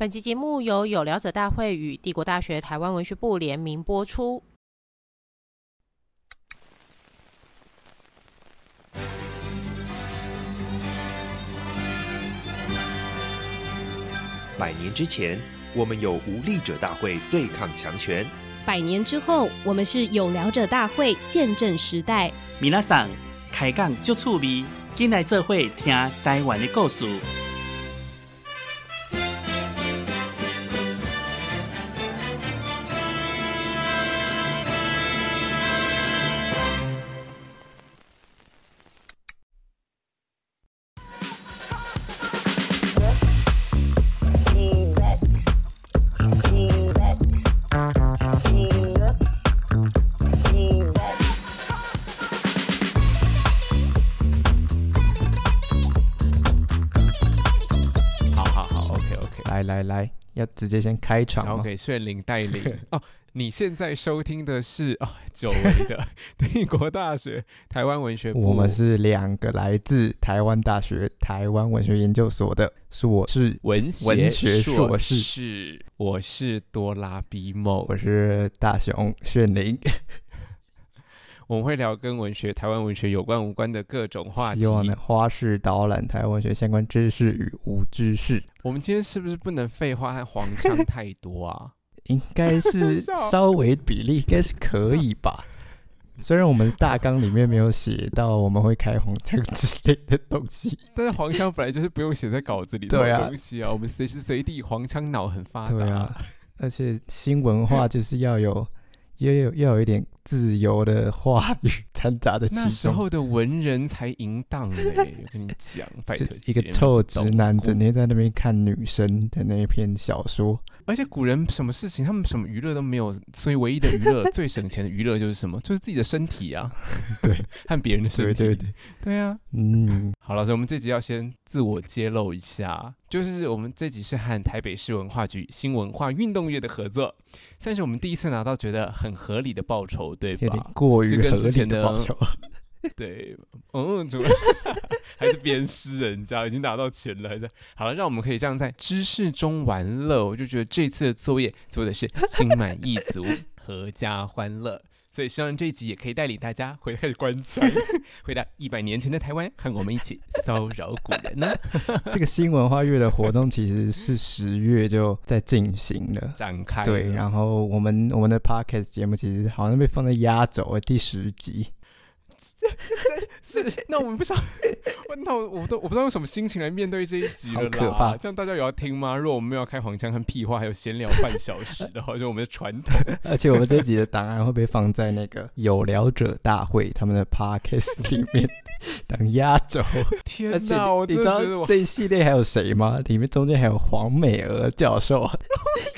本集节目由有聊者大会与帝国大学台湾文学部联名播出。百年之前，我们有无力者大会对抗强权；百年之后，我们是有聊者大会见证时代。米娜桑开讲就趣味，进来这会听台湾的故事。直接先开场，交给炫灵带领 哦。你现在收听的是啊，久违的 帝国大学台湾文学部。我们是两个来自台湾大学台湾文学研究所的，是我是文学文学硕士，我是多拉比梦，我是大雄炫灵。我们会聊跟文学、台湾文学有关无关的各种话题，希望能花式导览台湾文学相关知识与无知识。我们今天是不是不能废话和黄腔太多啊？应该是稍微比例应该是可以吧。虽然我们大纲里面没有写到我们会开黄腔之类的东西，但是黄腔本来就是不用写在稿子里的 东西啊。我们随时随地黄腔脑很发达，对啊，而且新文化就是要有。也有要有一点自由的话语 掺杂的其中，那时候的文人才淫荡嘞！我跟你讲，拜托，一个臭直男整天在那边看女生的那一篇小说。而且古人什么事情，他们什么娱乐都没有，所以唯一的娱乐、最省钱的娱乐就是什么？就是自己的身体啊！对，和别人的身体，对对对，对啊，嗯。好了，所以我们这集要先自我揭露一下，就是我们这集是和台北市文化局新文化运动月的合作，算是我们第一次拿到觉得很合理的报酬，对吧？有点过于合理的报酬。对，嗯，主要 还是鞭尸人家，已经拿到钱了，还在好了，让我们可以这样在知识中玩乐。我就觉得这次的作业做的是心满意足，阖家欢乐。所以希望这一集也可以带领大家回开始观察，回到一百年前的台湾，和我们一起骚扰古人呢。这个新文化月的活动其实是十月就在进行了，展开。对，然后我们我们的 podcast 节目其实好像被放在压轴的第十集。是，是，那我们不想，那我我都我不知道用什么心情来面对这一集了啦。可怕，这样大家有要听吗？如果我们没有开黄腔和屁话，还有闲聊半小时的话，就我们的传统。而且我们这一集的档案会被放在那个有聊者大会他们的 podcast 里面当压轴。天哪，我你知道这一系列还有谁吗？里面中间还有黄美娥教授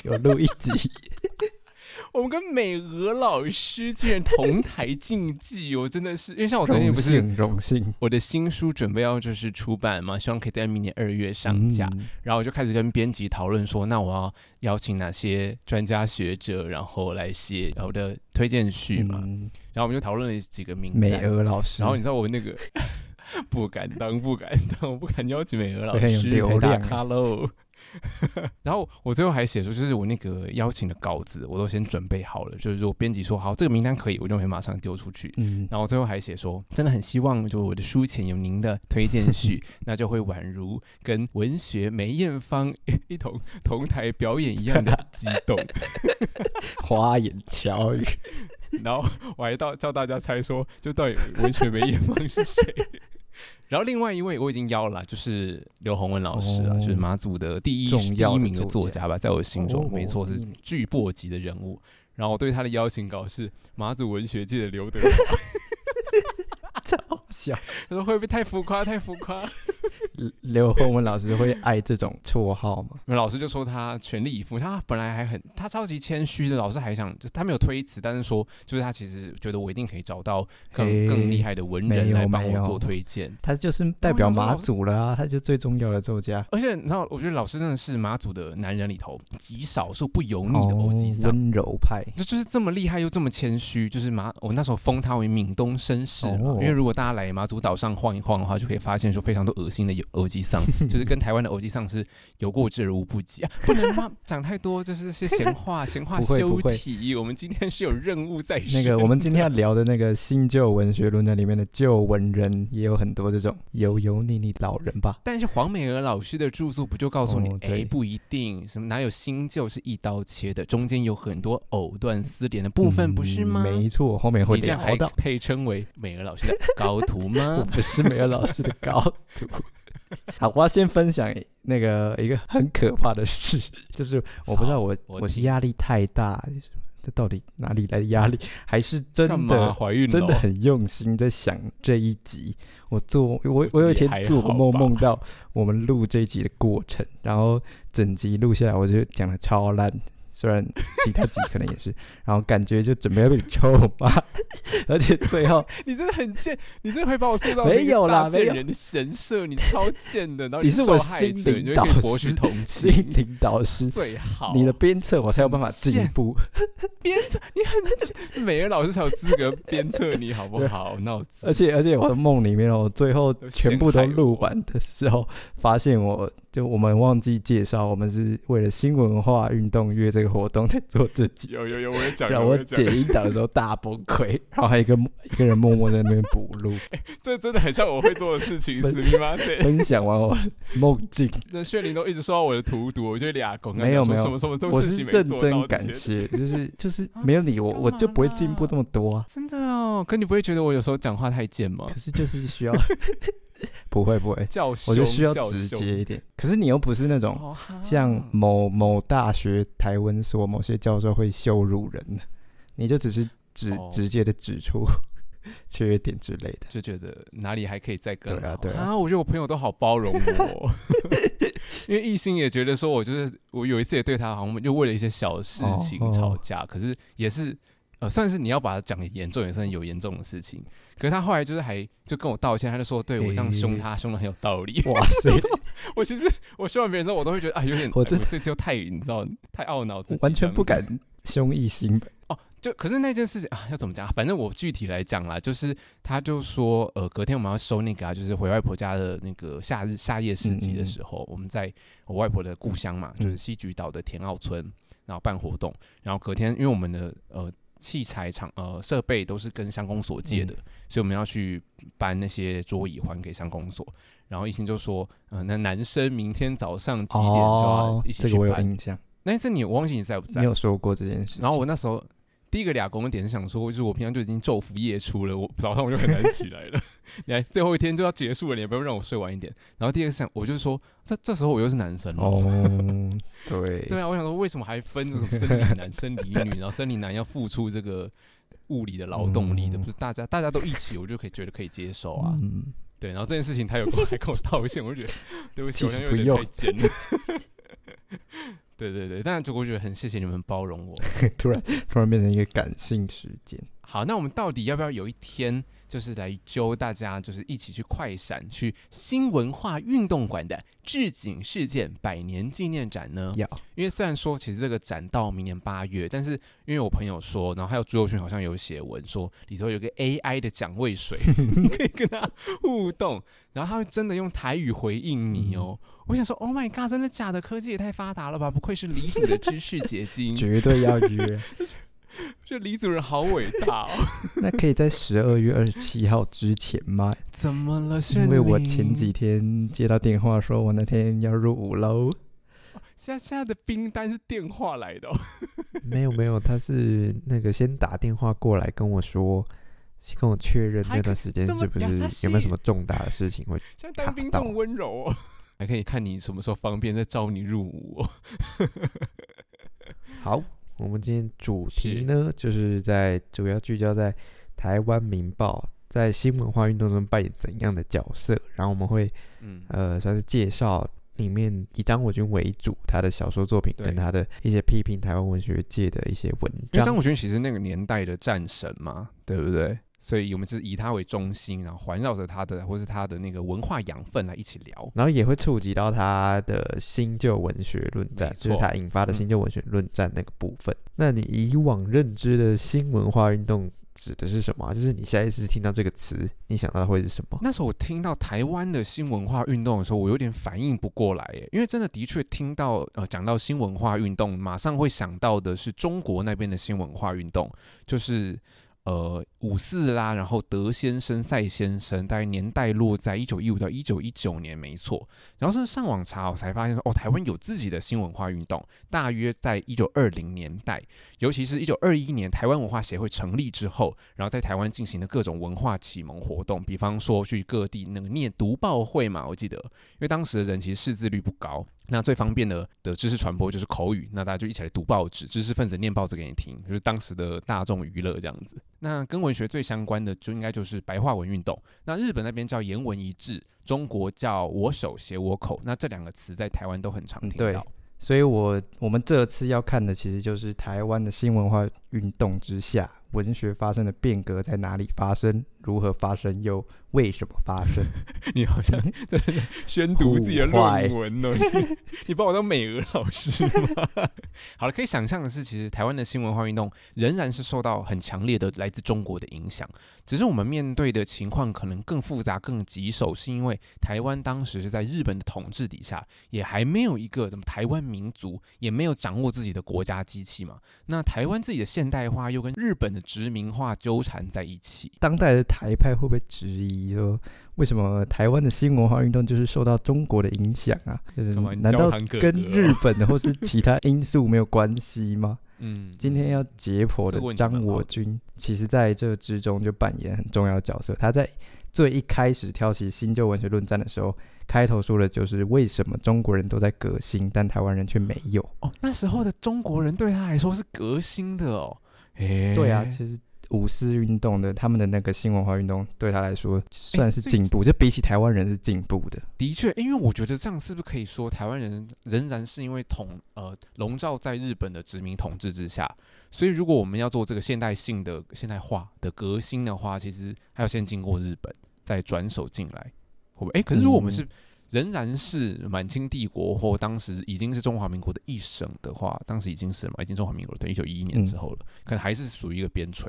有录一集。我们跟美俄老师竟然同 台竞技，我真的是，因为像我昨天不是荣幸，我的新书准备要就是出版嘛，希望可以在明年二月上架，嗯、然后我就开始跟编辑讨论说，那我要邀请哪些专家学者，然后来写我的推荐序嘛，嗯、然后我们就讨论了几个名单，美俄老师，然后你知道我那个 不敢当，不敢当，我不敢邀请美俄老师，很有流量，Hello。然后我最后还写说，就是我那个邀请的稿子，我都先准备好了。就是说编辑说好，这个名单可以，我就会马上丢出去。嗯，然后最后还写说，真的很希望就我的书前有您的推荐序，那就会宛如跟文学梅艳芳一同同台表演一样的激动，花言巧语。然后我还到叫大家猜说，就到底文学梅艳芳是谁？然后另外一位我已经邀了，就是刘洪文老师啊，哦、就是马祖的第一第一名的作家吧，在我心中、哦、没错是巨擘级的人物。然后我对他的邀请稿是马祖文学界的刘德华。超笑，他说会不会太浮夸？太浮夸。刘洪文老师会爱这种绰号吗？那老师就说他全力以赴，他本来还很他超级谦虚的，老师还想就是他没有推辞，但是说就是他其实觉得我一定可以找到更更厉害的文人来帮我做推荐。他就是代表马祖了啊，他就最重要的作家。而且你知道，我觉得老师真的是马祖的男人里头极少数不油腻的欧吉桑，温柔派，就就是这么厉害又这么谦虚。就是马我那时候封他为闽东绅士嘛，因为如果大家来马祖岛上晃一晃的话，就可以发现说非常多恶心的有。欧吉桑，就是跟台湾的欧吉桑是有过之而无不及啊！不能吗？讲太多就是些闲话，闲话休题。我们今天是有任务在身。那个，我们今天要聊的那个新旧文学论坛里面的旧文人，也有很多这种油油腻腻老人吧？但是黄美娥老师的著作不就告诉你，哎、不一定，什么哪有新旧是一刀切的，中间有很多藕断丝连的部分，不是吗？嗯、没错，后面会聊到。你这样还配称为美娥老师的高徒吗？我不是美娥老师的高徒。好，我要先分享那个一个很可怕的事，就是我不知道我我是压力太大，这到底哪里来的压力，还是真的怀孕了？真的很用心在想这一集。我做我我有一天做梦梦到我们录这一集的过程，然后整集录下来，我就讲的超烂。虽然其他集可能也是，然后感觉就准备要被你臭骂，而且最后 你真的很贱，你真的会把我塑造没有啦，没有人的神设，你超贱的，然后你，你是我心灵导师，心灵导师最好，你的鞭策我才有办法进步。鞭策你很贱，美娥老师才有资格鞭策你好不好？那我。而且而且我的梦里面我，最后全部都录完的时候，发现我。就我们忘记介绍，我们是为了新文化运动月这个活动在做这集。有有有，我也讲。让我剪音档的时候大崩溃，然后还有一个一个人默默在那边补录。欸，这真的很像我会做的事情？分享完我梦境。那炫灵都一直说到我的荼毒，我觉得俩公没有没有什么什么都我是认真感谢，就是 就是没有你我我就不会进步这么多啊。真的哦，可你不会觉得我有时候讲话太贱吗？可是就是需要。不 会不会，我就需要直接一点。可是你又不是那种像某某大学台文所某些教授会羞辱人的，你就只是直直接的指出 缺点之类的，就觉得哪里还可以再更好。对啊对啊，啊，我觉得我朋友都好包容我，因为艺兴也觉得说，我就是我有一次也对他好像就为了一些小事情吵架，可是也是。呃，算是你要把它讲严重，也算有严重的事情。可是他后来就是还就跟我道歉，他就说，对我这样凶他，凶的很有道理。哇 塞！我其实我凶完别人之后，我都会觉得啊，有点 我这这次又太你知道太懊恼自己，完全不敢凶艺兴。哦，就可是那件事情啊，要怎么讲？反正我具体来讲啦，就是他就说，呃，隔天我们要收那个啊，就是回外婆家的那个夏日夏夜市集的时候，嗯嗯，我们在我外婆的故乡嘛，就是西莒岛的田澳村，然后办活动，然后隔天因为我们的呃。器材厂呃设备都是跟乡公所借的，嗯、所以我们要去搬那些桌椅还给乡公所。然后一心就说，呃，那男生明天早上几点就要一起去搬？哦、这个我有印象。那次你我忘记你在不在？你有说过这件事。然后我那时候。第一个俩公点是想说，就是我平常就已经昼伏夜出了，我早上我就很难起来了。你看最后一天就要结束了，你也不用让我睡晚一点。然后第二个想，我就是说，这这时候我又是男生哦。对对啊，我想说，为什么还分这种生理男、生理女？然后生理男要付出这个物理的劳动力的，不是大家大家都一起，我就可以觉得可以接受啊。嗯、对，然后这件事情他有过来跟我道歉，我就觉得对不起，我有点太贱了。对对对，但是我觉得很谢谢你们包容我。突然 突然变成一个感性时间。好，那我们到底要不要有一天，就是来揪大家，就是一起去快闪去新文化运动馆的置景事件百年纪念展呢？要，因为虽然说其实这个展到明年八月，但是因为我朋友说，然后还有朱友勋好像有写文说里头有个 AI 的蒋渭水，你可以跟他互动，然后他会真的用台语回应你哦。嗯我想说，Oh my god，真的假的？科技也太发达了吧！不愧是李主的知识结晶，绝对要约。这李主任好伟大哦。那可以在十二月二十七号之前吗？怎么了？因为我前几天接到电话，说我那天要入伍喽。现在现在的兵单是电话来的哦。没有没有，他是那个先打电话过来跟我说，跟我确认那段时间是不是有没有什么重大的事情会。现在当兵这么温柔哦。还可以看你什么时候方便再招你入伍哦。好，我们今天主题呢，就是在主要聚焦在台湾《民报》在新文化运动中扮演怎样的角色，然后我们会嗯呃算是介绍里面以张国军为主他的小说作品跟他的一些批评台湾文学界的一些文章。因为张国军其实那个年代的战神嘛，对不对？所以我们是以它为中心，然后环绕着它的，或是它的那个文化养分来一起聊，然后也会触及到它的新旧文学论战，就是它引发的新旧文学论战那个部分。嗯、那你以往认知的新文化运动指的是什么？就是你下一次听到这个词，你想到会是什么？那时候我听到台湾的新文化运动的时候，我有点反应不过来耶，因为真的的确听到呃讲到新文化运动，马上会想到的是中国那边的新文化运动，就是。呃，五四啦，然后德先生、赛先生，大概年代落在一九一五到一九一九年，没错。然后是上网查，我才发现说，哦，台湾有自己的新文化运动，大约在一九二零年代，尤其是一九二一年台湾文化协会成立之后，然后在台湾进行的各种文化启蒙活动，比方说去各地那个念读报会嘛，我记得，因为当时的人其实识字率不高。那最方便的的知识传播就是口语，那大家就一起来读报纸，知识分子念报纸给你听，就是当时的大众娱乐这样子。那跟我文学最相关的就应该就是白话文运动。那日本那边叫言文一致，中国叫我手写我口。那这两个词在台湾都很常听到。对，所以我我们这次要看的其实就是台湾的新文化运动之下，文学发生的变革在哪里发生，如何发生又。为什么发生？你好像在宣读自己的论文哦？你，你把我当美俄老师吗？好了，可以想象的是，其实台湾的新文化运动仍然是受到很强烈的来自中国的影响，只是我们面对的情况可能更复杂、更棘手，是因为台湾当时是在日本的统治底下，也还没有一个什么台湾民族，也没有掌握自己的国家机器嘛。那台湾自己的现代化又跟日本的殖民化纠缠在一起，当代的台派会不会质疑？说为什么台湾的新文化运动就是受到中国的影响啊？就是难道跟日本或是其他因素没有关系吗？嗯，今天要解剖的张我军，其实在这之中就扮演很重要的角色。他在最一开始挑起新旧文学论战的时候，开头说的就是为什么中国人都在革新，但台湾人却没有。哦，那时候的中国人对他来说是革新的哦。诶，对啊，其实。五四运动的他们的那个新文化运动对他来说算是进步，欸、就比起台湾人是进步的。的确，因为我觉得这样是不是可以说台湾人仍然是因为统呃笼罩在日本的殖民统治之下，所以如果我们要做这个现代性的现代化的革新的话，其实还要先经过日本再转手进来，会不会？哎、欸，可是如果我们是仍然是满清帝国或当时已经是中华民国的一省的话，当时已经是了嘛，已经中华民国了，对，一九一一年之后了，嗯、可能还是属于一个边陲。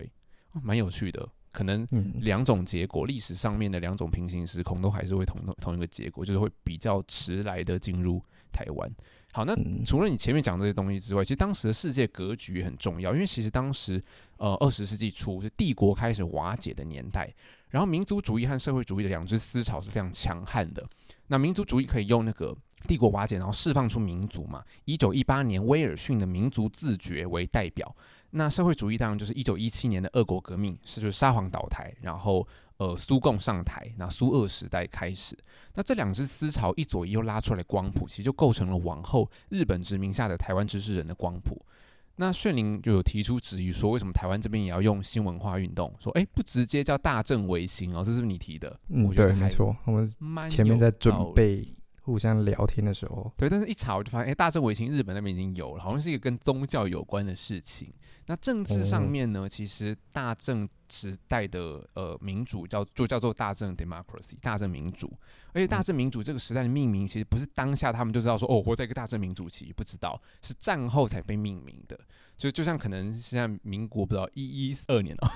蛮有趣的，可能两种结果，历史上面的两种平行时空都还是会同同一个结果，就是会比较迟来的进入台湾。好，那除了你前面讲这些东西之外，其实当时的世界格局也很重要，因为其实当时呃二十世纪初是帝国开始瓦解的年代，然后民族主义和社会主义的两支思潮是非常强悍的。那民族主义可以用那个帝国瓦解，然后释放出民族嘛，一九一八年威尔逊的民族自决为代表。那社会主义当然就是一九一七年的俄国革命，是就是沙皇倒台，然后呃苏共上台，那苏俄时代开始。那这两支思潮一左一右拉出来光谱，其实就构成了往后日本殖民下的台湾知识人的光谱。那炫灵就有提出质疑说，为什么台湾这边也要用新文化运动？说哎，不直接叫大正维新哦，这是不是你提的？嗯，我觉得没错，我们前面在准备。互相聊天的时候，对，但是一查我就发现，哎、欸，大正维新日本那边已经有了，好像是一个跟宗教有关的事情。那政治上面呢，嗯、其实大政时代的呃民主叫就叫做大政 democracy，大政民主。而且大政民主这个时代的命名，其实不是当下他们就知道说，哦，活在一个大政民主期，不知道是战后才被命名的。就就像可能现在民国不知道一一二年哦，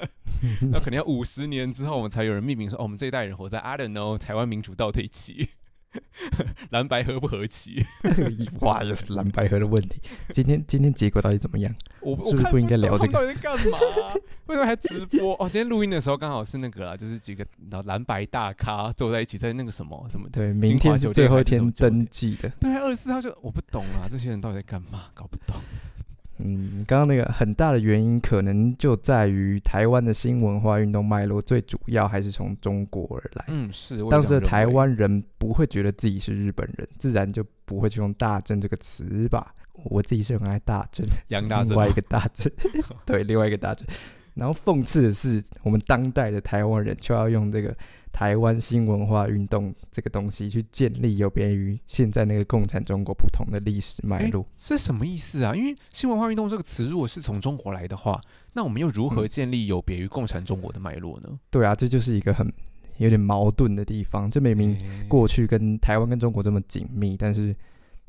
那可能要五十年之后，我们才有人命名说，哦，我们这一代人活在 I don't know 台湾民主倒退期。蓝白合不合棋？哇，又是蓝白合的问题。今天今天结果到底怎么样？我是不是不应该聊这个？到底在干嘛？为什么还直播？哦，今天录音的时候刚好是那个啦，就是几个蓝白大咖坐在一起，在那个什么什么？对，明天是最后一天登记的。对，二十四号就我不懂啊，这些人到底在干嘛？搞不懂。嗯，刚刚那个很大的原因，可能就在于台湾的新文化运动脉络，最主要还是从中国而来。嗯，是。当时的台湾人不会觉得自己是日本人，自然就不会去用“大正”这个词吧。我自己是很爱大正，杨大正，另外一个大正，对，另外一个大正。然后讽刺的是，我们当代的台湾人却要用这个。台湾新文化运动这个东西，去建立有别于现在那个共产中国不同的历史脉络，这什么意思啊？因为新文化运动这个词，如果是从中国来的话，那我们又如何建立有别于共产中国的脉络呢？对啊，这就是一个很有点矛盾的地方。这明明过去跟台湾跟中国这么紧密，但是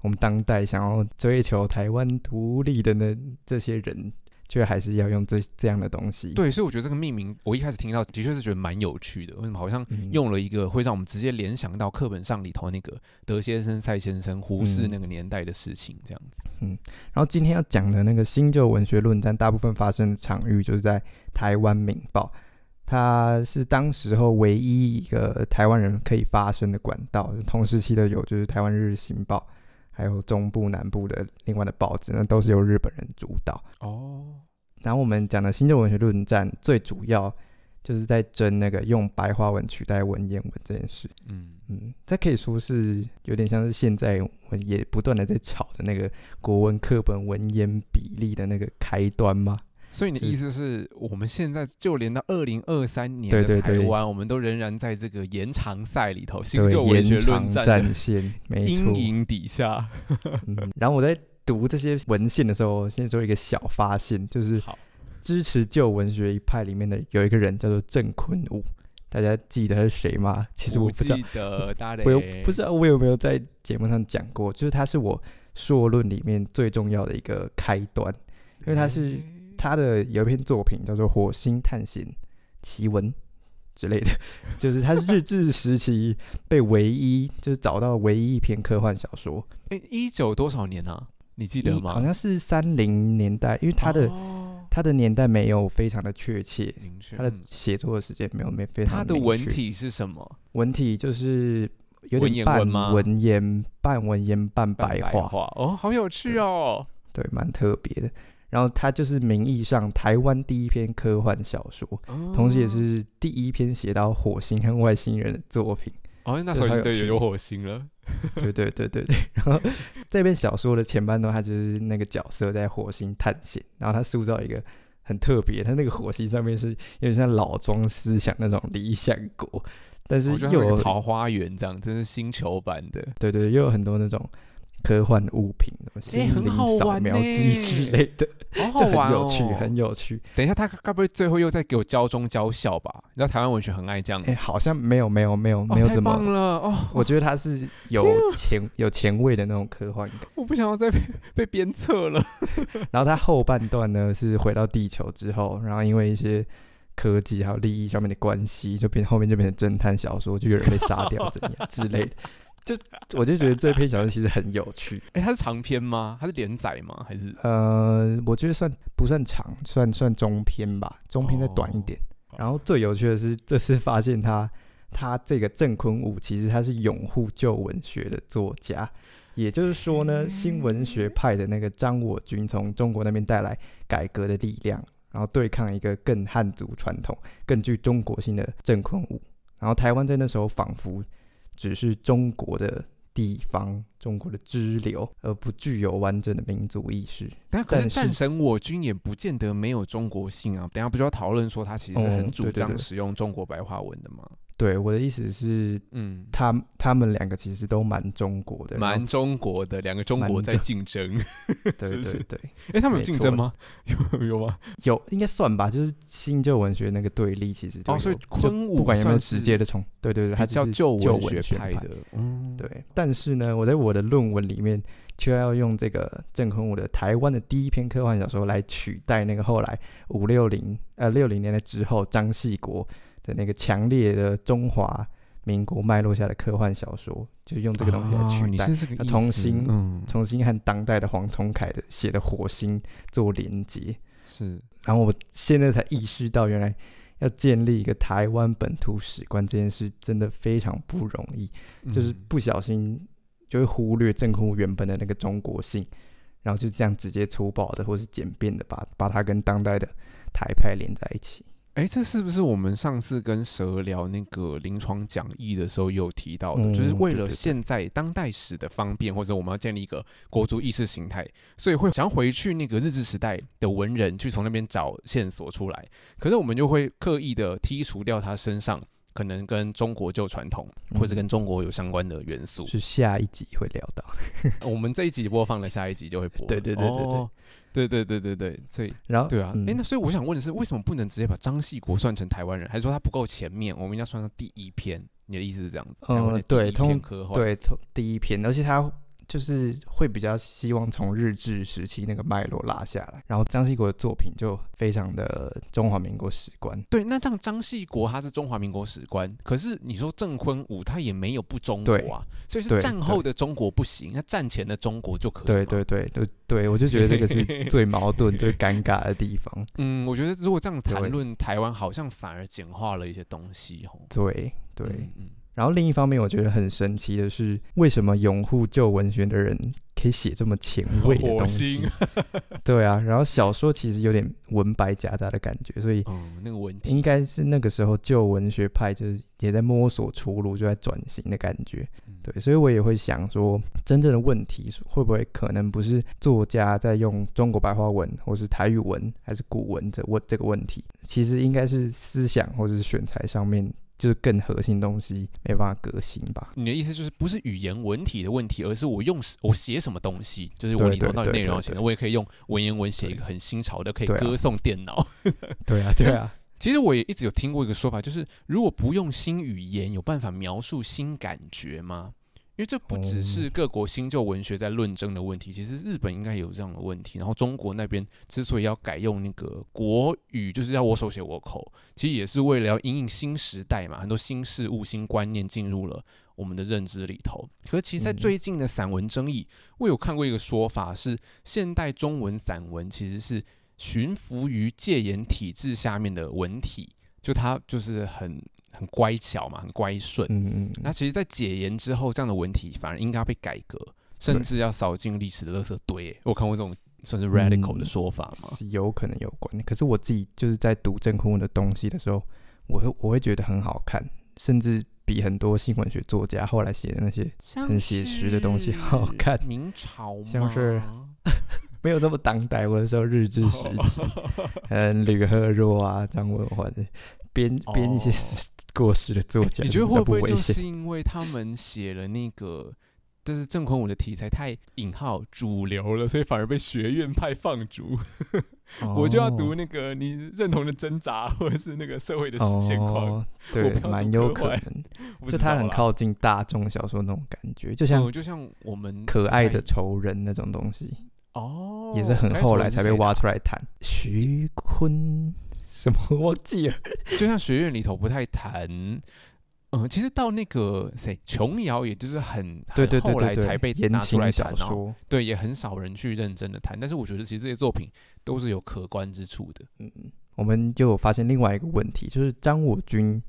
我们当代想要追求台湾独立的呢这些人，却还是要用这这样的东西。对，所以我觉得这个命名，我一开始听到的确是觉得蛮有趣的。为什么好像用了一个会让我们直接联想到课本上里头那个德先生、蔡先生胡适那个年代的事情，这样子。嗯，然后今天要讲的那个新旧文学论战，大部分发生的场域就是在台湾《民报》，它是当时候唯一一个台湾人可以发声的管道。同时期的有就是《台湾日日新报》。还有中部、南部的另外的报纸，那都是由日本人主导。哦，然后我们讲的新旧文学论战，最主要就是在争那个用白话文取代文言文这件事。嗯嗯，这可以说是有点像是现在我也不断的在吵的那个国文课本文言比例的那个开端吗？所以你的意思是我们现在就连到二零二三年的台湾，我们都仍然在这个延长赛里头，新旧文学论战线 阴影底下。嗯，然后我在读这些文献的时候，先做一个小发现，就是支持旧文学一派里面的有一个人叫做郑坤武，大家记得是谁吗？其实我不知道，我有不知道我有没有在节目上讲过，就是他是我硕论里面最重要的一个开端，因为他是。他的有一篇作品叫做《火星探险奇闻》之类的，就是他是日治时期被唯一就是找到唯一一篇科幻小说。哎，一九多少年啊？你记得吗？好像是三零年代，因为他的、哦、他的年代没有非常的确切，他的写作的时间没有没非常。他的文体是什么？文体就是有点半文言，半文言半。白话哦，好有趣哦。对，蛮特别的。然后它就是名义上台湾第一篇科幻小说，哦、同时也是第一篇写到火星和外星人的作品。哦，那时候对有有火星了。对对对对对。然后这篇小说的前半段，他就是那个角色在火星探险，然后他塑造一个很特别，他那个火星上面是有点像老庄思想那种理想国，但是又有桃花源这样，真是星球版的。对对，又有很多那种。科幻物品，心灵扫描机之类的，好好 玩哦，很有趣，很有趣。等一下，他该不会最后又在给我教中教校吧？你知道台湾文学很爱这样子。哎，好像没有，没有，没有，没有这么。太棒了哦！我觉得他是有前有前卫的那种科幻感。我不想要再被 被鞭策了。然后他后半段呢，是回到地球之后，然后因为一些科技还有利益上面的关系，就变后面就变成侦探小说，就有人被杀掉怎样之类的。就我就觉得这篇小说其实很有趣。哎、欸，它是长篇吗？它是连载吗？还是？呃，我觉得算不算长，算算中篇吧，中篇再短一点。哦、然后最有趣的是，这次发现他他这个郑坤武其实他是拥护旧文学的作家，也就是说呢，新文学派的那个张我军从中国那边带来改革的力量，然后对抗一个更汉族传统、更具中国性的郑坤武。然后台湾在那时候仿佛。只是中国的地方，中国的支流，而不具有完整的民族意识。但可是战神我军也不见得没有中国性啊。等下不就要讨论说他其实是很主张使用中国白话文的吗？嗯对对对对，我的意思是，嗯，他他们两个其实都蛮中国的，蛮中国的，两个中国在竞争，对 对对。哎，他们有竞争吗？有有吗？有，应该算吧。就是新旧文学那个对立，其实哦，所以昆武不管有没有直接的冲，对对对，他叫旧文学派的，嗯，对。但是呢，我在我的论文里面却要用这个郑坤武的台湾的第一篇科幻小说来取代那个后来五六零呃六零年代之后张系国。的那个强烈的中华民国脉络下的科幻小说，就用这个东西来取代，哦、重新、嗯、重新和当代的黄崇凯的写的《火星》做连接。是，然后我现在才意识到，原来要建立一个台湾本土史观这件事，真的非常不容易，嗯、就是不小心就会忽略郑坤武原本的那个中国性，然后就这样直接粗暴的或是简便的把把它跟当代的台派连在一起。哎，这是不是我们上次跟蛇聊那个临床讲义的时候有提到的？嗯、就是为了现在当代史的方便，或者我们要建立一个国族意识形态，所以会想要回去那个日治时代的文人去从那边找线索出来。可是我们就会刻意的剔除掉他身上可能跟中国旧传统，或者跟中国有相关的元素。是下一集会聊到，我们这一集播放了，下一集就会播。对对对对对。哦对对对对对，所以然后对啊，哎、嗯，那所以我想问的是，为什么不能直接把张系国算成台湾人？还是说他不够前面？我们应该算到第一篇？你的意思是这样子？嗯，对，通对，通第一篇，而且他就是会比较希望从日治时期那个脉络拉下来，然后张系国的作品就非常的中华民国史观。对，那这样张系国他是中华民国史观，可是你说郑坤武他也没有不中国啊，所以是战后的中国不行，那战前的中国就可以。对对对对对，我就觉得这个是最矛盾、最尴尬的地方。嗯，我觉得如果这样谈论台湾，好像反而简化了一些东西。对对。嗯嗯然后另一方面，我觉得很神奇的是，为什么拥护旧文学的人可以写这么前卫的东西？对啊，然后小说其实有点文白夹杂的感觉，所以那个问题应该是那个时候旧文学派就是也在摸索出路，就在转型的感觉。对，所以我也会想说，真正的问题会不会可能不是作家在用中国白话文，或是台语文，还是古文这问这个问题？其实应该是思想或者是选材上面。就是更核心东西没办法革新吧？你的意思就是不是语言文体的问题，而是我用我写什么东西，就是我里头到底内容要写的，我也可以用文言文写一个很新潮的，可以歌颂电脑。对啊，对啊。其实我也一直有听过一个说法，就是如果不用新语言，有办法描述新感觉吗？因为这不只是各国新旧文学在论争的问题，其实日本应该有这样的问题。然后中国那边之所以要改用那个国语，就是要我手写我口，其实也是为了要因应新时代嘛，很多新事物、新观念进入了我们的认知里头。可是其实，在最近的散文争议，我有看过一个说法是，现代中文散文其实是驯服于戒严体制下面的文体，就它就是很。很乖巧嘛，很乖顺。嗯嗯。那其实，在解严之后，这样的文体反而应该要被改革，甚至要扫进历史的垃圾堆。我看过这种算是 radical 的说法吗？是有可能有关。可是我自己就是在读郑坤文的东西的时候，我会我会觉得很好看，甚至比很多新闻学作家后来写的那些很写实的东西好看。明朝像是没有这么当代，我的时候日治时期，嗯，吕赫若啊，张文环编编一些。过时的作家，你觉得会不会就是因为他们写了那个，就是郑坤武的题材太引号主流了，所以反而被学院派放逐？我就要读那个你认同的挣扎，或者是那个社会的现况。对，蛮有可能，就他很靠近大众小说那种感觉，就像就像我们可爱的仇人那种东西哦，也是很后来才被挖出来谈。徐坤。什么忘记了？就像学院里头不太谈，嗯，其实到那个谁琼瑶，也就是很很后来才被拿出来谈，对，也很少人去认真的谈。但是我觉得其实这些作品都是有可观之处的。嗯，我们就发现另外一个问题，就是张我军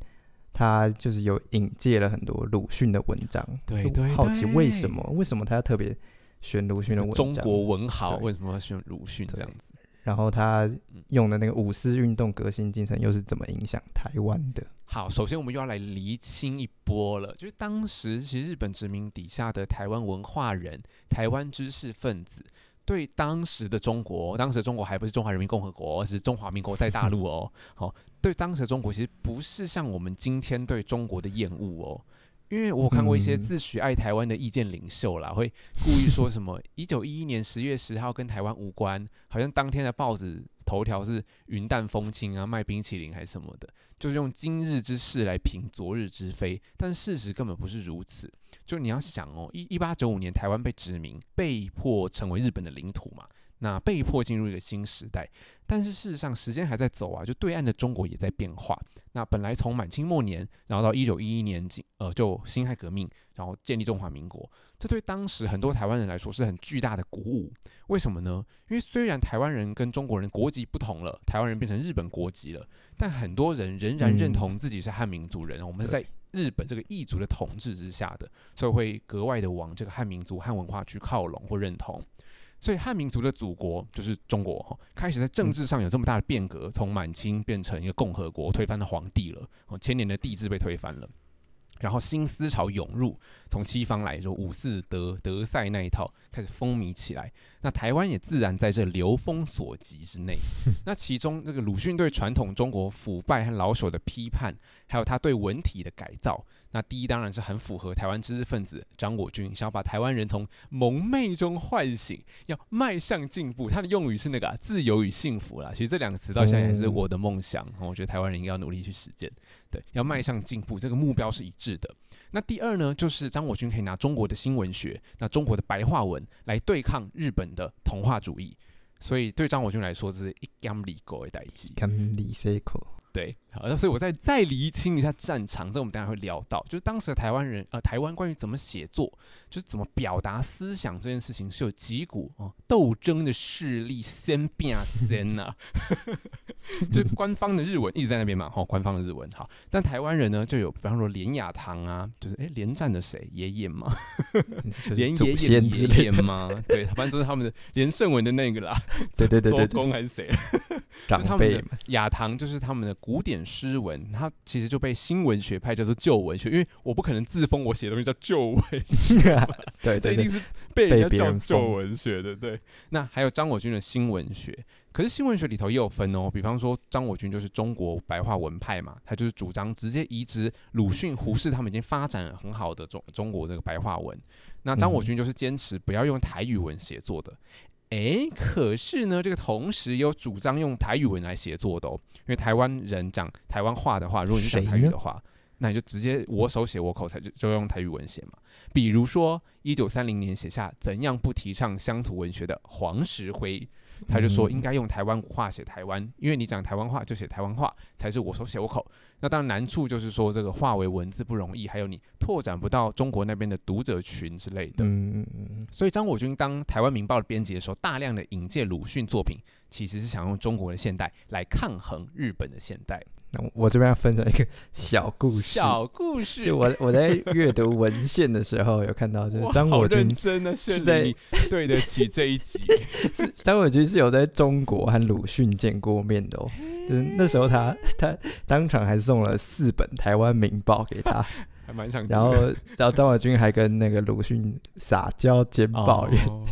他就是有引介了很多鲁迅的文章，对对，对，好奇为什么？为什么他要特别选鲁迅的文章？中国文豪为什么要选鲁迅这样子？然后他用的那个五四运动革新精神又是怎么影响台湾的？好，首先我们又要来厘清一波了，就是当时其实日本殖民底下的台湾文化人、台湾知识分子，对当时的中国，当时的中国还不是中华人民共和国，而是中华民国在大陆哦。好，对当时的中国其实不是像我们今天对中国的厌恶哦。因为我看过一些自诩爱台湾的意见领袖啦，会故意说什么一九一一年十月十号跟台湾无关，好像当天的报纸头条是云淡风轻啊，卖冰淇淋还是什么的，就是用今日之事来评昨日之非，但事实根本不是如此。就你要想哦，一一八九五年台湾被殖民，被迫成为日本的领土嘛。那被迫进入一个新时代，但是事实上时间还在走啊，就对岸的中国也在变化。那本来从满清末年，然后到一九一一年，呃，就辛亥革命，然后建立中华民国，这对当时很多台湾人来说是很巨大的鼓舞。为什么呢？因为虽然台湾人跟中国人国籍不同了，台湾人变成日本国籍了，但很多人仍然认同自己是汉民族人。嗯、我们是在日本这个异族的统治之下的，所以会格外的往这个汉民族、汉文化去靠拢或认同。所以汉民族的祖国就是中国哈，开始在政治上有这么大的变革，从满清变成一个共和国，推翻了皇帝了，千年的帝制被推翻了，然后新思潮涌入，从西方来说五四德德赛那一套开始风靡起来，那台湾也自然在这流风所及之内。那其中这个鲁迅对传统中国腐败和老朽的批判，还有他对文体的改造。那第一当然是很符合台湾知识分子张我军想要把台湾人从蒙昧中唤醒，要迈向进步。他的用语是那个、啊、自由与幸福啦。其实这两个词到现在也是我的梦想。嗯、我觉得台湾人应该要努力去实践，对，要迈向进步，这个目标是一致的。那第二呢，就是张我军可以拿中国的新文学，那中国的白话文来对抗日本的童话主义。所以对张我军来说，这是一干利狗的代志。对，好，那所以我再再厘清一下战场，这我们等下会聊到，就是当时的台湾人，呃，台湾关于怎么写作，就是怎么表达思想这件事情，是有几股哦斗争的势力先变先呐，就官方的日文一直在那边嘛，哈、哦，官方的日文好，但台湾人呢就有，比方说连雅堂啊，就是哎连战的谁？爷爷嘛，连爷爷爷爷嘛，对，反正就是他们的连胜文的那个啦，对对对对，周公还是谁？长辈嘛，雅堂就是他们的。古典诗文，它其实就被新文学派叫做旧文学，因为我不可能自封我写的东西叫旧文学，对，这一定是被人家叫旧文学的。对，那还有张我军的新文学，可是新文学里头也有分哦，比方说张我军就是中国白话文派嘛，他就是主张直接移植鲁迅、胡适他们已经发展很好的中中国这个白话文，那张我军就是坚持不要用台语文写作的。诶，可是呢，这个同时有主张用台语文来写作的哦，因为台湾人讲台湾话的话，如果你讲台语的话，那你就直接我手写我口才，就就用台语文写嘛。比如说，一九三零年写下《怎样不提倡乡土文学》的黄石辉。他就说应该用台湾话写台湾，因为你讲台湾话就写台湾话才是我说写我口。那当然难处就是说这个化为文字不容易，还有你拓展不到中国那边的读者群之类的。嗯嗯嗯。所以张我军当台湾民报的编辑的时候，大量的引介鲁迅作品，其实是想用中国的现代来抗衡日本的现代。我这边要分享一个小故事。小故事，就我我在阅读文献的时候有看到，就是张我军真的是在对得起 这一集。张我军是有在中国和鲁迅见过面的哦，就是那时候他他当场还送了四本《台湾民报》给他，还蛮想。然后然后张伟军还跟那个鲁迅撒娇兼抱怨，哦、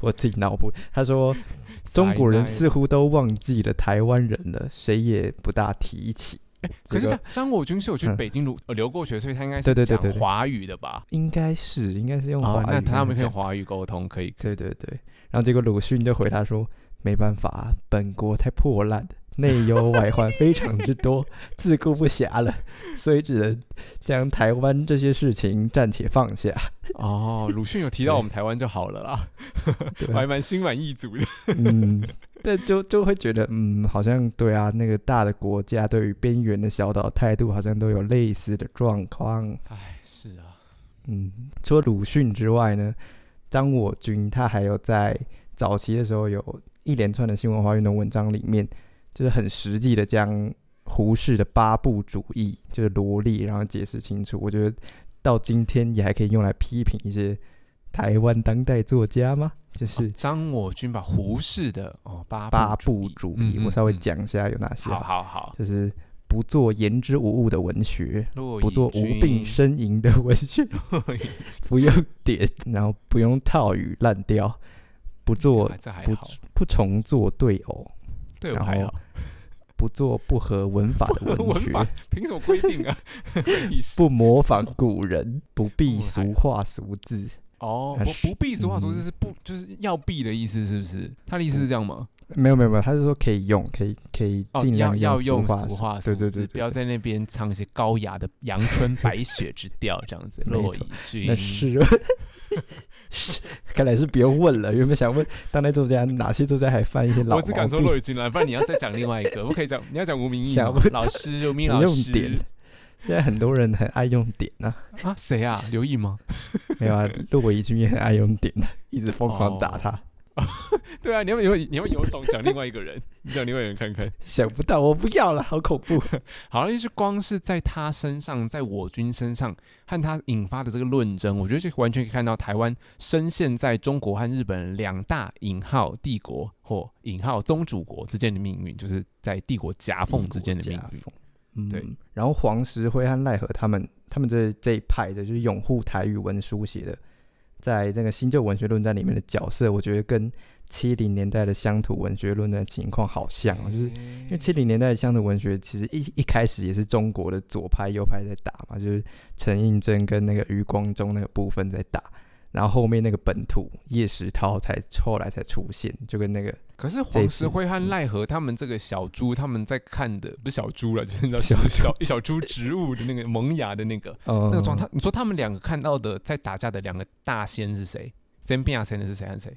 我自己脑补，他说。中国人似乎都忘记了台湾人了，谁也不大提起。欸、可是张国军是有去北京留、嗯、留过学，所以他应该是讲华语的吧？应该是，应该是用华语、哦。那他们可以华语沟通，可以。对对对。然后结果鲁迅就回答说：“没办法，本国太破烂。”内忧外患非常之多，自顾不暇了，所以只能将台湾这些事情暂且放下。哦，鲁迅有提到我们台湾就好了啦，我还蛮心满意足的。嗯，但就就会觉得，嗯，好像对啊，那个大的国家对于边缘的小岛态度好像都有类似的状况。哎，是啊，嗯，除了鲁迅之外呢，张我军他还有在早期的时候有一连串的新文化运动文章里面。就是很实际的将胡适的八部主义就是罗列，然后解释清楚。我觉得到今天也还可以用来批评一些台湾当代作家吗？就是张我军把胡适的哦八八部主义，嗯、我稍微讲一下有哪些。好好好，就是不做言之无物的文学，不做无病呻吟的文学，不用点，然后不用套语烂调，不做 不不重做对偶。对，然后不做不合文法的文学，凭什么规定啊？不模仿古人，不必俗话俗字。哦，不不必俗话俗字是不就是要避的意思，是不是？他的意思是这样吗？没有没有没有，他是说可以用，可以可以尽量要用俗话，对对对，不要在那边唱一些高雅的阳春白雪之调，这样子。落一军，那是。看来是不用问了，原本想问当代作家哪些作家还犯一些老。我只敢说骆以军了，不然你要再讲另外一个，不可以讲，你要讲吴明义老师，吴明老师用点。现在很多人很爱用点啊，啊，谁啊？刘毅吗？没有啊，骆以军也很爱用点，一直疯狂打他。哦、对啊，你要不要你要不要有种讲另外一个人，你讲另外一个人看看。想不到，我不要了，好恐怖。好了，就是光是在他身上，在我军身上和他引发的这个论争，我觉得就完全可以看到台湾深陷在中国和日本两大引号帝国或引号宗主国之间的命运，就是在帝国夹缝之间的命运。嗯，对。然后黄石辉和赖何他们，他们这这一派的，就是拥护台语文书写的。在这个新旧文学论战里面的角色，我觉得跟七零年代的乡土文学论战情况好像，就是因为七零年代的乡土文学其实一一开始也是中国的左派右派在打嘛，就是陈映真跟那个余光中那个部分在打。然后后面那个本土叶石涛才后来才出现，就跟那个。可是黄石辉和奈何他们这个小猪，他们在看的不是小猪了，就是那小小一小猪植物的那个萌芽的那个 那个状态。你说他们两个看到的在打架的两个大仙是谁？先变亚仙的是谁和谁？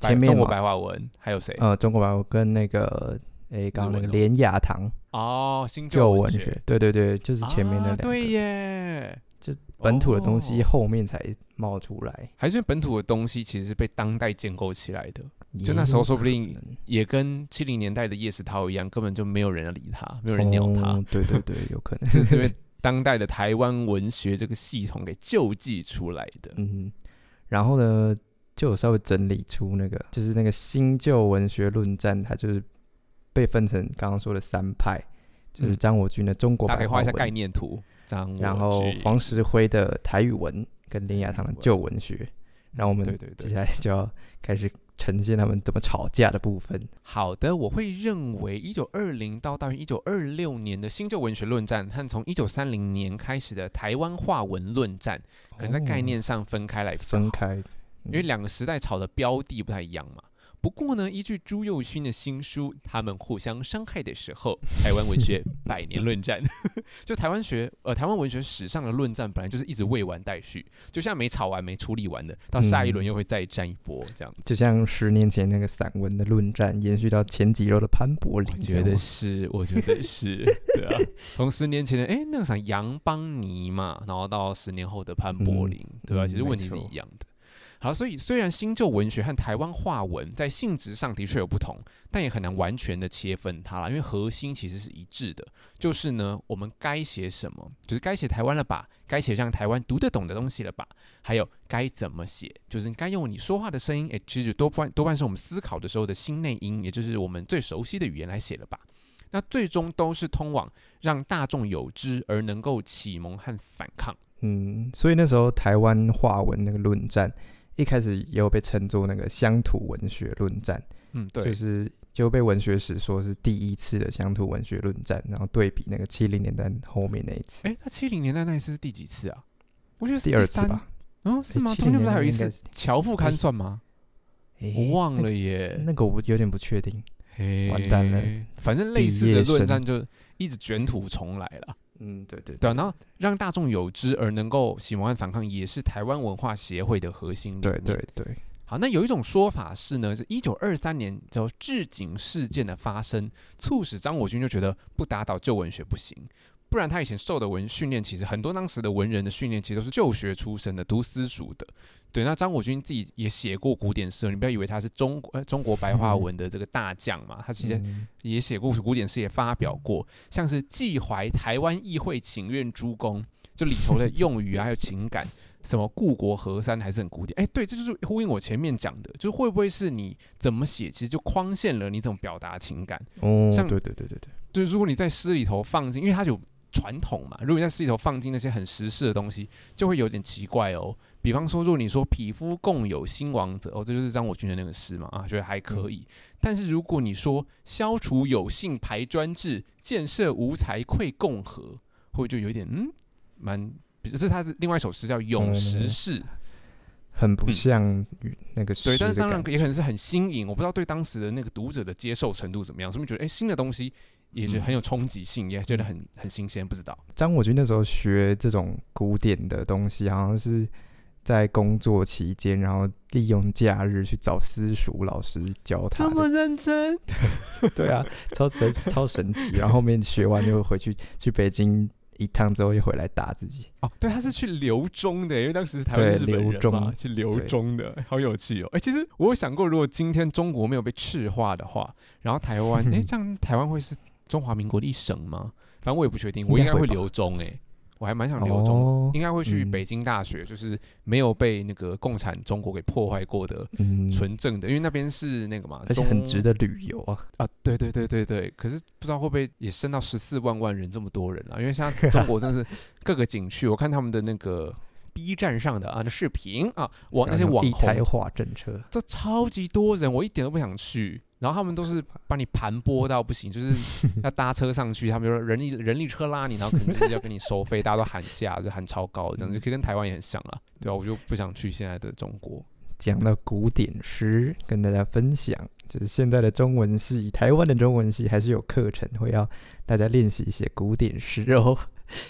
前面中国白话文还有谁？呃，中国白话文跟那个诶，刚刚那个连雅堂哦，新旧文学，对对对，就是前面那两个。对耶。就本土的东西后面才冒出来，哦、还是因为本土的东西其实是被当代建构起来的？就那时候说不定也跟七零年代的叶石涛一样，根本就没有人要理他，没有人鸟他。哦、对对对，有可能就是因为当代的台湾文学这个系统给救济出来的。嗯，然后呢，就有稍微整理出那个，就是那个新旧文学论战，它就是被分成刚刚说的三派，就是张我军的中国，大概画一下概念图。张然后黄石辉的台语文跟林雅堂的旧文学，然后我们接下来就要开始呈现他们怎么吵架的部分。好的，我会认为一九二零到大约一九二六年的新旧文学论战，和从一九三零年开始的台湾话文论战，可能在概念上分开来分开，因为两个时代吵的标的不太一样嘛。不过呢，依据朱佑勋的新书《他们互相伤害的时候》，台湾文学百年论战，就台湾学呃台湾文学史上的论战，本来就是一直未完待续，就像没吵完、没处理完的，到下一轮又会再战一波这样、嗯。就像十年前那个散文的论战，延续到前几周的潘柏林。我觉得是，我觉得是，对啊。从十年前的哎那个啥杨邦尼嘛，然后到十年后的潘柏林，嗯、对吧、啊？其实问题是一样的。好，所以虽然新旧文学和台湾话文在性质上的确有不同，但也很难完全的切分它了，因为核心其实是一致的，就是呢，我们该写什么，就是该写台湾了吧，该写让台湾读得懂的东西了吧，还有该怎么写，就是该用你说话的声音，诶，其实多半多半是我们思考的时候的心内音，也就是我们最熟悉的语言来写了吧，那最终都是通往让大众有知而能够启蒙和反抗。嗯，所以那时候台湾话文那个论战。一开始也有被称作那个乡土文学论战，嗯，对，就是就被文学史说是第一次的乡土文学论战，然后对比那个七零年代后面那一次。哎、欸，那七零年代那一次是第几次啊？我觉得是第二次吧。嗯，是吗？中间不是还有一次乔富刊算吗？欸、我忘了耶，那个我有点不确定。完蛋了，反正类似的论战就一直卷土重来了。嗯，对对对，对，然后让大众有知而能够喜欢反抗，也是台湾文化协会的核心。对对对，好，那有一种说法是呢，是一九二三年叫置景事件的发生，促使张我军就觉得不打倒旧文学不行。不然他以前受的文训练，其实很多当时的文人的训练，其实都是旧学出身的，读私塾的。对，那张国军自己也写过古典诗，你不要以为他是中国 中国白话文的这个大将嘛，他其实也写过古典诗，也发表过，像是寄怀台湾议会请愿诸公，就里头的用语啊，还有情感，什么故国河山还是很古典。哎，对，这就是呼应我前面讲的，就是会不会是你怎么写，其实就框限了你怎么表达情感。哦，像对对对对对，就是如果你在诗里头放进，因为它有。传统嘛，如果你在诗里头放进那些很时事的东西，就会有点奇怪哦。比方说，如果你说“匹夫共有兴亡者”，哦，这就是张我军的那个诗嘛，啊，觉得还可以。嗯、但是如果你说“消除有幸排专制，建设无才愧共和”，会就有点嗯，蛮，只是他是另外一首诗叫《咏时事》，很不像那个。对，但是当然也可能是很新颖，我不知道对当时的那个读者的接受程度怎么样，所以觉得哎，新的东西。也是很有冲击性，嗯、也觉得很很新鲜。不知道张我军那时候学这种古典的东西，好像是在工作期间，然后利用假日去找私塾老师教他。这么认真？对啊，超神超神奇。然后后面学完就回去去北京一趟之后又回来打自己。哦，对，他是去留中的，因为当时是台湾日本人嘛，去留中的，好有趣哦。哎，其实我有想过，如果今天中国没有被赤化的话，然后台湾，哎，这样台湾会是？中华民国的一省吗？反正我也不确定，我应该会留中诶、欸，我还蛮想留中，哦、应该会去北京大学，嗯、就是没有被那个共产中国给破坏过的纯正的，嗯、因为那边是那个嘛，而且很值得旅游啊啊！对对对对对，可是不知道会不会也升到十四万万人这么多人啊？因为像中国真的是各个景区，我看他们的那个 B 站上的啊那视频啊，网那些网红一胎化政策，这超级多人，我一点都不想去。然后他们都是把你盘剥到不行，就是要搭车上去，他们就说人力人力车拉你，然后可能就是要跟你收费，大家都喊价，就喊超高，这样就可以跟台湾也很像啊。对啊，我就不想去现在的中国。讲到古典诗，跟大家分享，就是现在的中文系，台湾的中文系还是有课程会要大家练习写古典诗哦。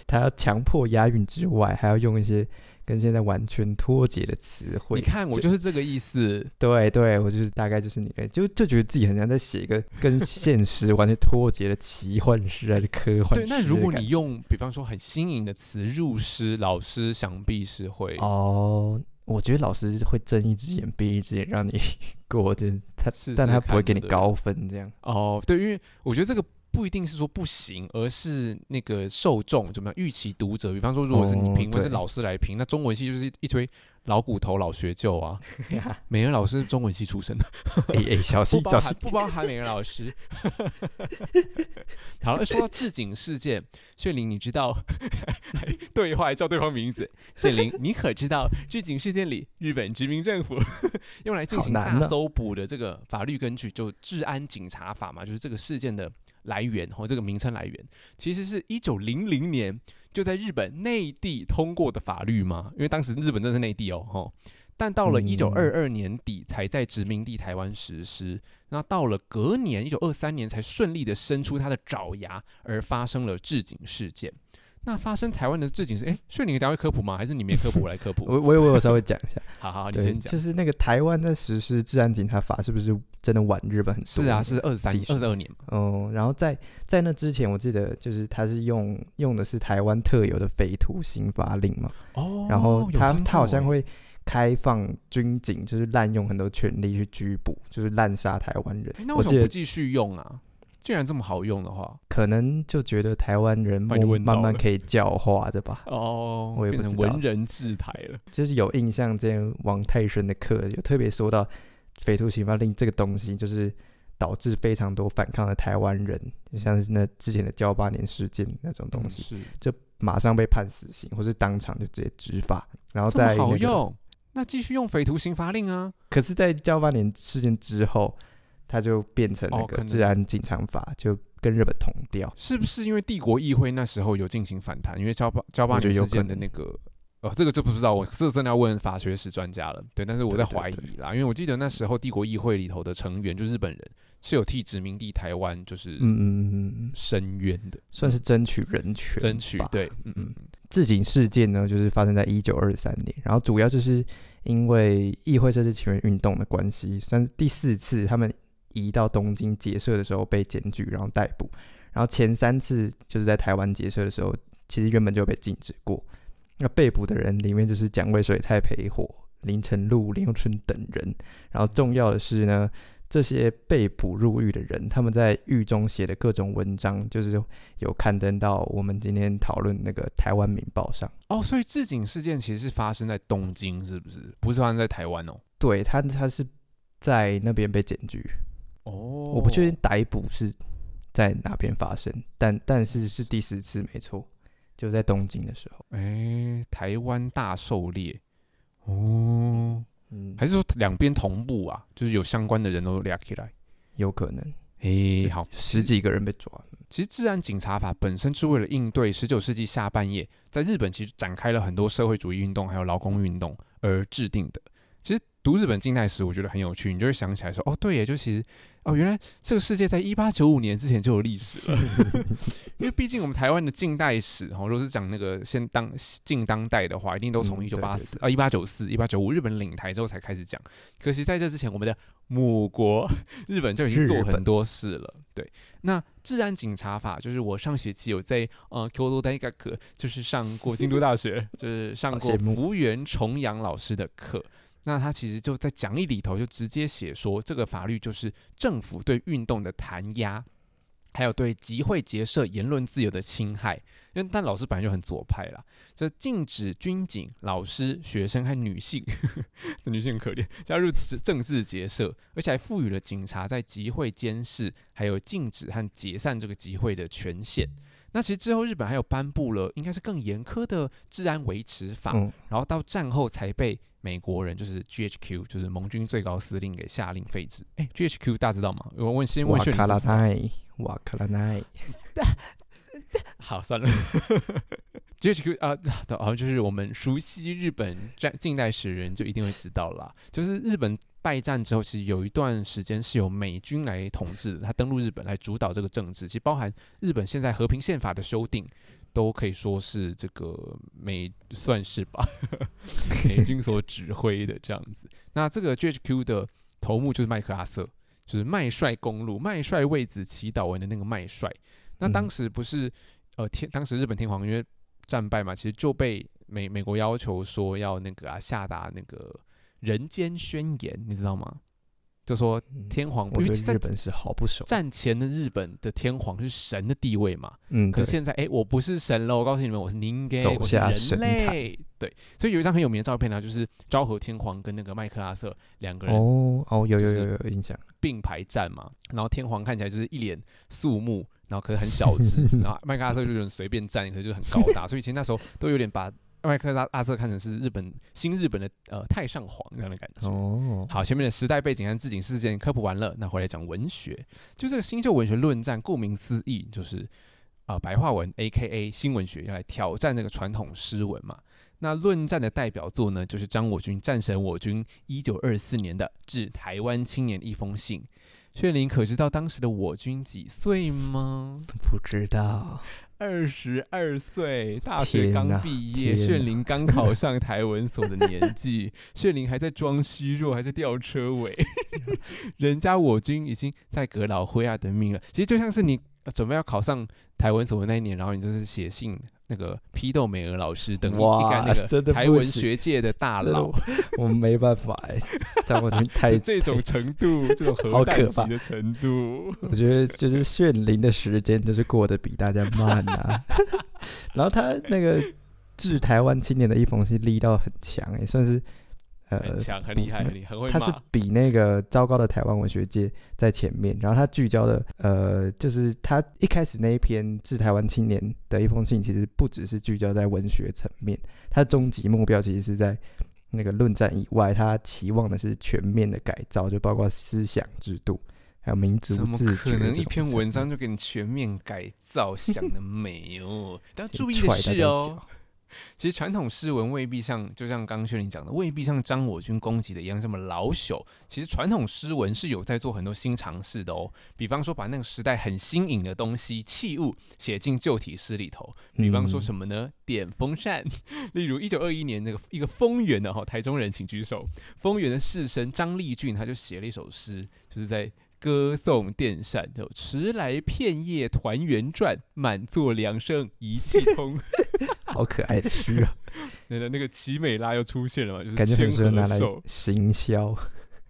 他要强迫押韵之外，还要用一些。跟现在完全脱节的词汇，你看我就是这个意思。对对，我就是大概就是你的，就就觉得自己很像在写一个跟现实完全脱节的奇幻诗还是科幻诗。对，那如果你用比方说很新颖的词入诗，老师想必是会哦，我觉得老师会睁一只眼闭一只眼让你 过，就是他试试，但他不会给你高分这样。哦，对，因为我觉得这个。不一定是说不行，而是那个受众怎么样预期读者。比方说，如果是你评，或是老师来评，那中文系就是一堆老骨头、老学究啊。美人老师是中文系出身的，哎哎，小心 小心，不包含美人老师。好了，说到置警事件，炫灵，你知道对话还叫对方名字？炫灵，你可知道置警事件里日本殖民政府用来进行大搜捕的这个法律根据，就治安警察法嘛，就是这个事件的。来源哦这个名称来源，其实是一九零零年就在日本内地通过的法律嘛，因为当时日本正是内地哦，哦，但到了一九二二年底才在殖民地台湾实施，那到了隔年一九二三年才顺利的伸出它的爪牙，而发生了治警事件。那发生台湾的治警是，哎，所以你等下会科普吗？还是你没科普，我来科普？我我我稍微讲一下。好好好，你先讲。就是那个台湾在实施治安警察法，是不是真的晚日本很多？是啊，是二十三、二十二年嘛。哦，然后在在那之前，我记得就是他是用用的是台湾特有的匪徒刑罚令嘛。哦。然后他他好像会开放军警，就是滥用很多权力去拘捕，就是滥杀台湾人。那为什么不继续用啊？既然这么好用的话，可能就觉得台湾人慢慢可以教化的吧。哦，我也不知道，变成文人治台了。就是有印象，之前王太深的课有特别说到匪徒刑罚令这个东西，就是导致非常多反抗的台湾人，像是那之前的交八年事件那种东西，嗯、是就马上被判死刑，或是当场就直接执法。然后再、那个、好用，那继续用匪徒刑罚令啊。可是，在交八年事件之后。他就变成那个治安警察法，就跟日本同调。是不是因为帝国议会那时候有进行反弹？因为噍吧噍吧哖事件的那个，哦，这个就不知道，我这个真的要问法学史专家了。对，但是我在怀疑啦，对对对，因为我记得那时候帝国议会里头的成员，就日本人是有替殖民地台湾就是嗯嗯嗯申冤的，算是争取人权，争取对嗯嗯。自警事件呢，就是发生在一九二三年，然后主要就是因为议会设置请愿运动的关系，算是第四次他们。移到东京结社的时候被检举，然后逮捕。然后前三次就是在台湾结社的时候，其实原本就被禁止过。那被捕的人里面就是蒋渭水、蔡培火、林晨禄、林永春等人。然后重要的是呢，这些被捕入狱的人，他们在狱中写的各种文章，就是有刊登到我们今天讨论那个《台湾民报》上。哦，所以置警事件其实是发生在东京，是不是？不是发生在台湾哦？对，他他是在那边被检举。哦，我不确定逮捕是在哪边发生，但但是是第十次没错，就在东京的时候。哎、欸，台湾大狩猎，哦，嗯，还是说两边同步啊？就是有相关的人都抓起来，有可能。哎、欸，好，十几个人被抓。其实治安警察法本身是为了应对十九世纪下半叶在日本其实展开了很多社会主义运动还有劳工运动而制定的。其实读日本近代史，我觉得很有趣，你就会想起来说，哦，对耶，就其实。哦，原来这个世界在一八九五年之前就有历史了，因为毕竟我们台湾的近代史，哈，如果是讲那个先当近当代的话，一定都从一九八四啊一八九四一八九五日本领台之后才开始讲。可惜在这之前，我们的母国日本就已经做很多事了。对，那治安警察法就是我上学期有在呃京都大学，就是上过京都大学，就是上过福原重阳老师的课。那他其实就在讲义里头就直接写说，这个法律就是政府对运动的弹压，还有对集会结社言论自由的侵害。因为但老师本来就很左派啦，这禁止军警、老师、学生和女性，呵 呵这女性很可怜，加入政治结社，而且还赋予了警察在集会监视，还有禁止和解散这个集会的权限。那其实之后日本还有颁布了，应该是更严苛的治安维持法，嗯、然后到战后才被美国人，就是 GHQ，就是盟军最高司令给下令废止。哎，GHQ 大家知道吗？我问先问炫，瓦卡拉奈，瓦卡拉奈。好，算了。GHQ 啊，好像就是我们熟悉日本战近代史的人就一定会知道啦。就是日本败战之后，其实有一段时间是由美军来统治的，他登陆日本来主导这个政治，其实包含日本现在和平宪法的修订，都可以说是这个美算是吧，美军所指挥的这样子。那这个 GHQ 的头目就是麦克阿瑟，就是麦帅公路麦帅为子祈祷文的那个麦帅。那当时不是，呃，天，当时日本天皇因为战败嘛，其实就被美美国要求说要那个啊下达那个人间宣言，你知道吗？就说天皇，因为日本是好不熟。战前的日本的天皇是神的地位嘛，嗯，可是现在哎，我不是神了，我告诉你们，我是您给走下神类，对，所以有一张很有名的照片呢，就是昭和天皇跟那个麦克阿瑟两个人哦哦，有有有有印象，并排站嘛，然后天皇看起来就是一脸肃穆。然后可是很小只，然后麦克阿瑟就有点随便站，可是就很高大，所以其实那时候都有点把麦克阿阿瑟看成是日本新日本的呃太上皇这样的感觉。哦，好，前面的时代背景和置景事件科普完了，那回来讲文学，就这个新旧文学论战，顾名思义就是啊、呃、白话文 A.K.A 新文学要来挑战这个传统诗文嘛。那论战的代表作呢，就是张我军战神我军一九二四年的致台湾青年一封信。炫灵可知道当时的我军几岁吗？不知道，二十二岁，大学刚毕业，炫灵刚考上台文所的年纪，炫灵还在装虚弱，还在吊车尾，人家我军已经在阁老灰亚的命了。其实就像是你准备要考上台文所的那一年，然后你就是写信。那个批斗美娥老师等于一干那个台文学界的大佬，我们没办法哎，张国军太 这种程度，这种核弹级的程度，我觉得就是炫灵的时间就是过得比大家慢啊。然后他那个致台湾青年的一封信力道很强哎，算是。很强，很厉害，很会骂。他是比那个糟糕的台湾文学界在前面，然后他聚焦的，呃，就是他一开始那一篇致台湾青年的一封信，其实不只是聚焦在文学层面，他的终极目标其实是在那个论战以外，他期望的是全面的改造，就包括思想制度，还有民族。怎么可能一篇文章就给你全面改造？想得美哦！但注意的是哦。其实传统诗文未必像，就像刚刚炫麟讲的，未必像张我军攻击的一样这么老朽。其实传统诗文是有在做很多新尝试的哦。比方说，把那个时代很新颖的东西器物写进旧体诗里头。比方说什么呢？点风扇。例如一九二一年那个一个丰原的哈台中人，请举手。丰原的士绅张立俊他就写了一首诗，就是在。歌颂电扇，就迟来片叶团圆转，满座凉声一气通。好可爱的诗啊！那个那个奇美拉又出现了嘛？就是感觉很适合拿来行销。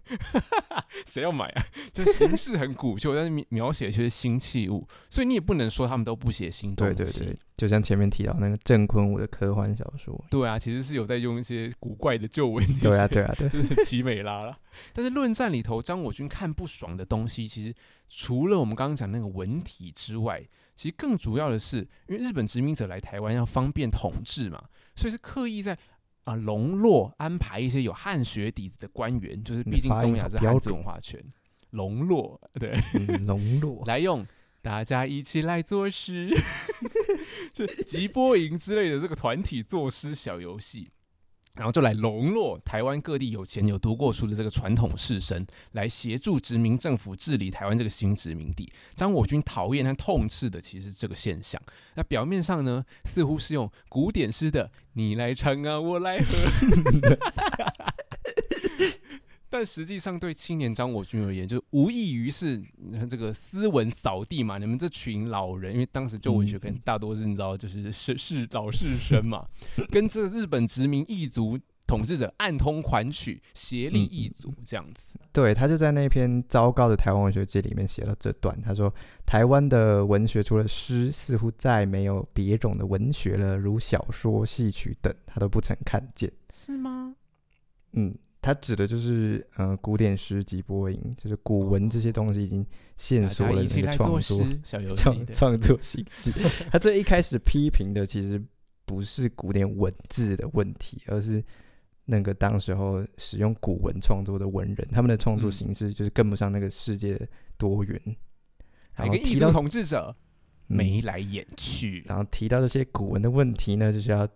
谁要买啊？就形式很古旧，但是描写却是新器物，所以你也不能说他们都不写新东西。对对对，就像前面提到那个郑坤武的科幻小说。对啊，其实是有在用一些古怪的旧文体。对啊对啊对，就是奇美拉了。但是论战里头，张我军看不爽的东西，其实除了我们刚刚讲那个文体之外，其实更主要的是，因为日本殖民者来台湾要方便统治嘛，所以是刻意在。啊，笼络安排一些有汉学底子的官员，就是毕竟东亚是汉字文化圈，笼络对，笼络、嗯、来用，大家一起来作诗，就集波营之类的这个团体作诗小游戏。然后就来笼络台湾各地有钱有读过书的这个传统士绅，来协助殖民政府治理台湾这个新殖民地。张我军讨厌和痛斥的其实是这个现象。那表面上呢，似乎是用古典诗的“你来唱啊，我来和”。但实际上，对青年张我军而言，就无异于是这个斯文扫地嘛。你们这群老人，因为当时旧文学可能大多是你知道，就是是是老士绅嘛，跟这个日本殖民异族统治者暗通款曲，协力一族这样子。对，他就在那篇糟糕的台湾文学界里面写了这段，他说：“台湾的文学除了诗，似乎再没有别种的文学了，如小说、戏曲等，他都不曾看见。”是吗？嗯，他指的就是呃古典诗及播音，就是古文这些东西已经限缩了那个创作 创创作形式。他这一开始批评的其实不是古典文字的问题，而是。那个当时候使用古文创作的文人，他们的创作形式就是跟不上那个世界多元。嗯、还有一个异族统治者眉来眼去、嗯，然后提到这些古文的问题呢，就是要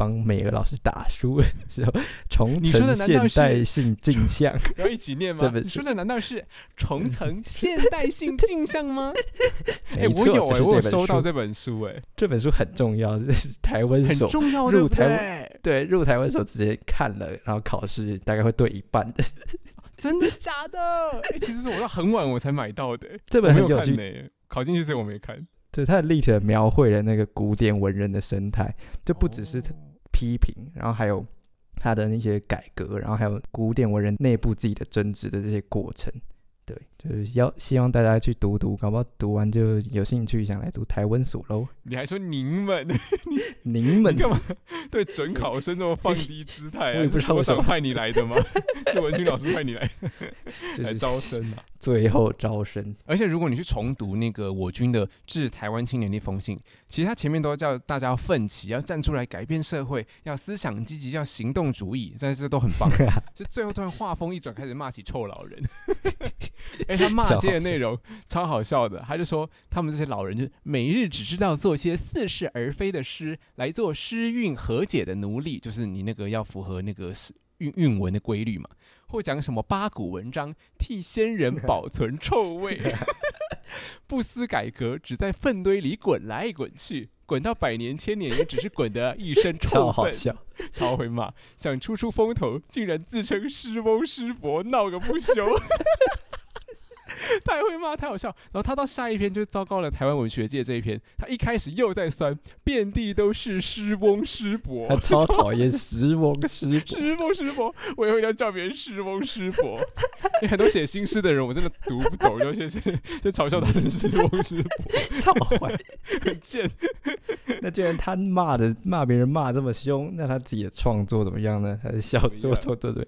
帮美娥老师打书的时候 重层现代性镜像，要一起念吗？这本书的难道是重层现代性镜像吗？哎、欸，我有哎、欸，我有收到这本书哎、欸，这本书很重要，这是台湾很重要入台。对，入台湾的时候直接看了，然后考试大概会对一半的。真的假的？哎、欸，其实是我到很晚我才买到的。这本很有趣，欸、考进去时我没看。对，它的立体的描绘了那个古典文人的生态，就不只是批评，然后还有他的那些改革，然后还有古典文人内部自己的争执的这些过程。对，就是要希望大家去读读，搞不好读完就有兴趣想来读台文所喽。你还说您们，您们干嘛对准考生这么放低姿态啊？我也不知道我想派你来的吗？是文君老师派你来来 招生啊？最后招生。而且如果你去重读那个我军的致台湾青年那封信，其实他前面都叫大家要奋起，要站出来改变社会，要思想积极，要行动主义，但是都很棒。就最后突然话锋一转，开始骂起臭老人。哎，他骂街的内容超好笑的，他就说他们这些老人就每日只知道做些似是而非的诗，来做诗韵和解的奴隶，就是你那个要符合那个韵韵文的规律嘛，或讲什么八股文章替先人保存臭味，不思改革，只在粪堆里滚来滚去，滚到百年千年也只是滚得一身臭粪，超会骂，想出出风头，竟然自称诗翁诗伯，闹个不休。太会骂，太好笑。然后他到下一篇就糟糕了，台湾文学界这一篇，他一开始又在酸，遍地都是诗翁诗伯，他超讨厌诗翁诗诗翁诗伯，我以后要叫别人诗翁诗伯。你很多写新诗的人，我真的读不懂，有些是 就嘲笑他是诗翁诗伯，超坏，很贱。那既然他骂的骂别人骂这么凶，那他自己的创作怎么样呢？他的小说创作对。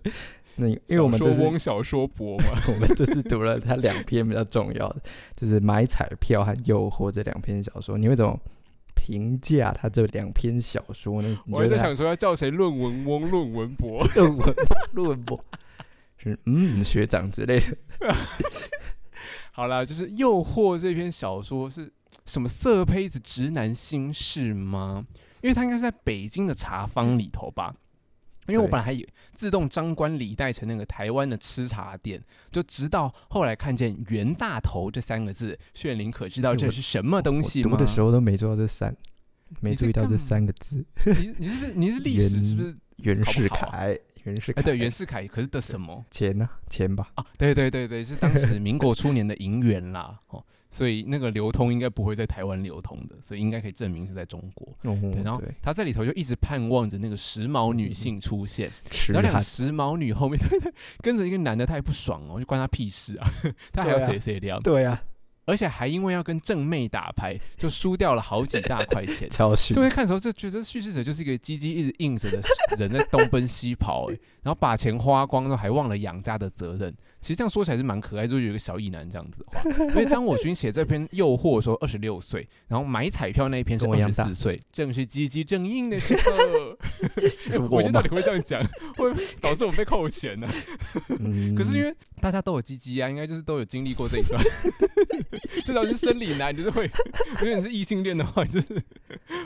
那因为我们这是翁小说博嘛，我们这次读了他两篇比较重要的，就是《买彩票》和《诱惑》这两篇小说。你会怎么评价他这两篇小说呢？我还在想说要叫谁论文翁、论文博、论文论文博，是嗯学长之类的。好啦，就是《诱惑》这篇小说是什么色胚子直男心事吗？因为他应该是在北京的茶坊里头吧。因为我本来还以自动张冠李戴成那个台湾的吃茶店，就直到后来看见“袁大头”这三个字，炫灵可知道这是什么东西吗？我读的时候都没注意到这三，没注意到这三个字。你你是不是你是历史是不是袁世凯？袁世凯哎，对，袁世凯可是的什么钱呢？钱吧？啊，对对对对，是当时民国初年的银元啦。哦。所以那个流通应该不会在台湾流通的，所以应该可以证明是在中国。然后他在里头就一直盼望着那个时髦女性出现，然后两个时髦女后面跟着一个男的，他也不爽哦，就关他屁事啊，他还要谁谁聊？对呀、啊。而且还因为要跟正妹打牌，就输掉了好几大块钱。超逊。所以看的时候就觉得叙事者就是一个鸡鸡一直硬着的人在东奔西跑，哎，然后把钱花光之后还忘了养家的责任。其实这样说起来是蛮可爱，就是有一个小意男这样子的话。因为张我军写这篇诱惑的时候二十六岁，然后买彩票那一篇是二十四岁，正是鸡鸡正硬的时候。我现在到底会这样讲，会导致我被扣钱呢、啊？可是因为大家都有鸡鸡啊，应该就是都有经历过这一段。至少是生理男，就是会，如果你是异性恋的话，就是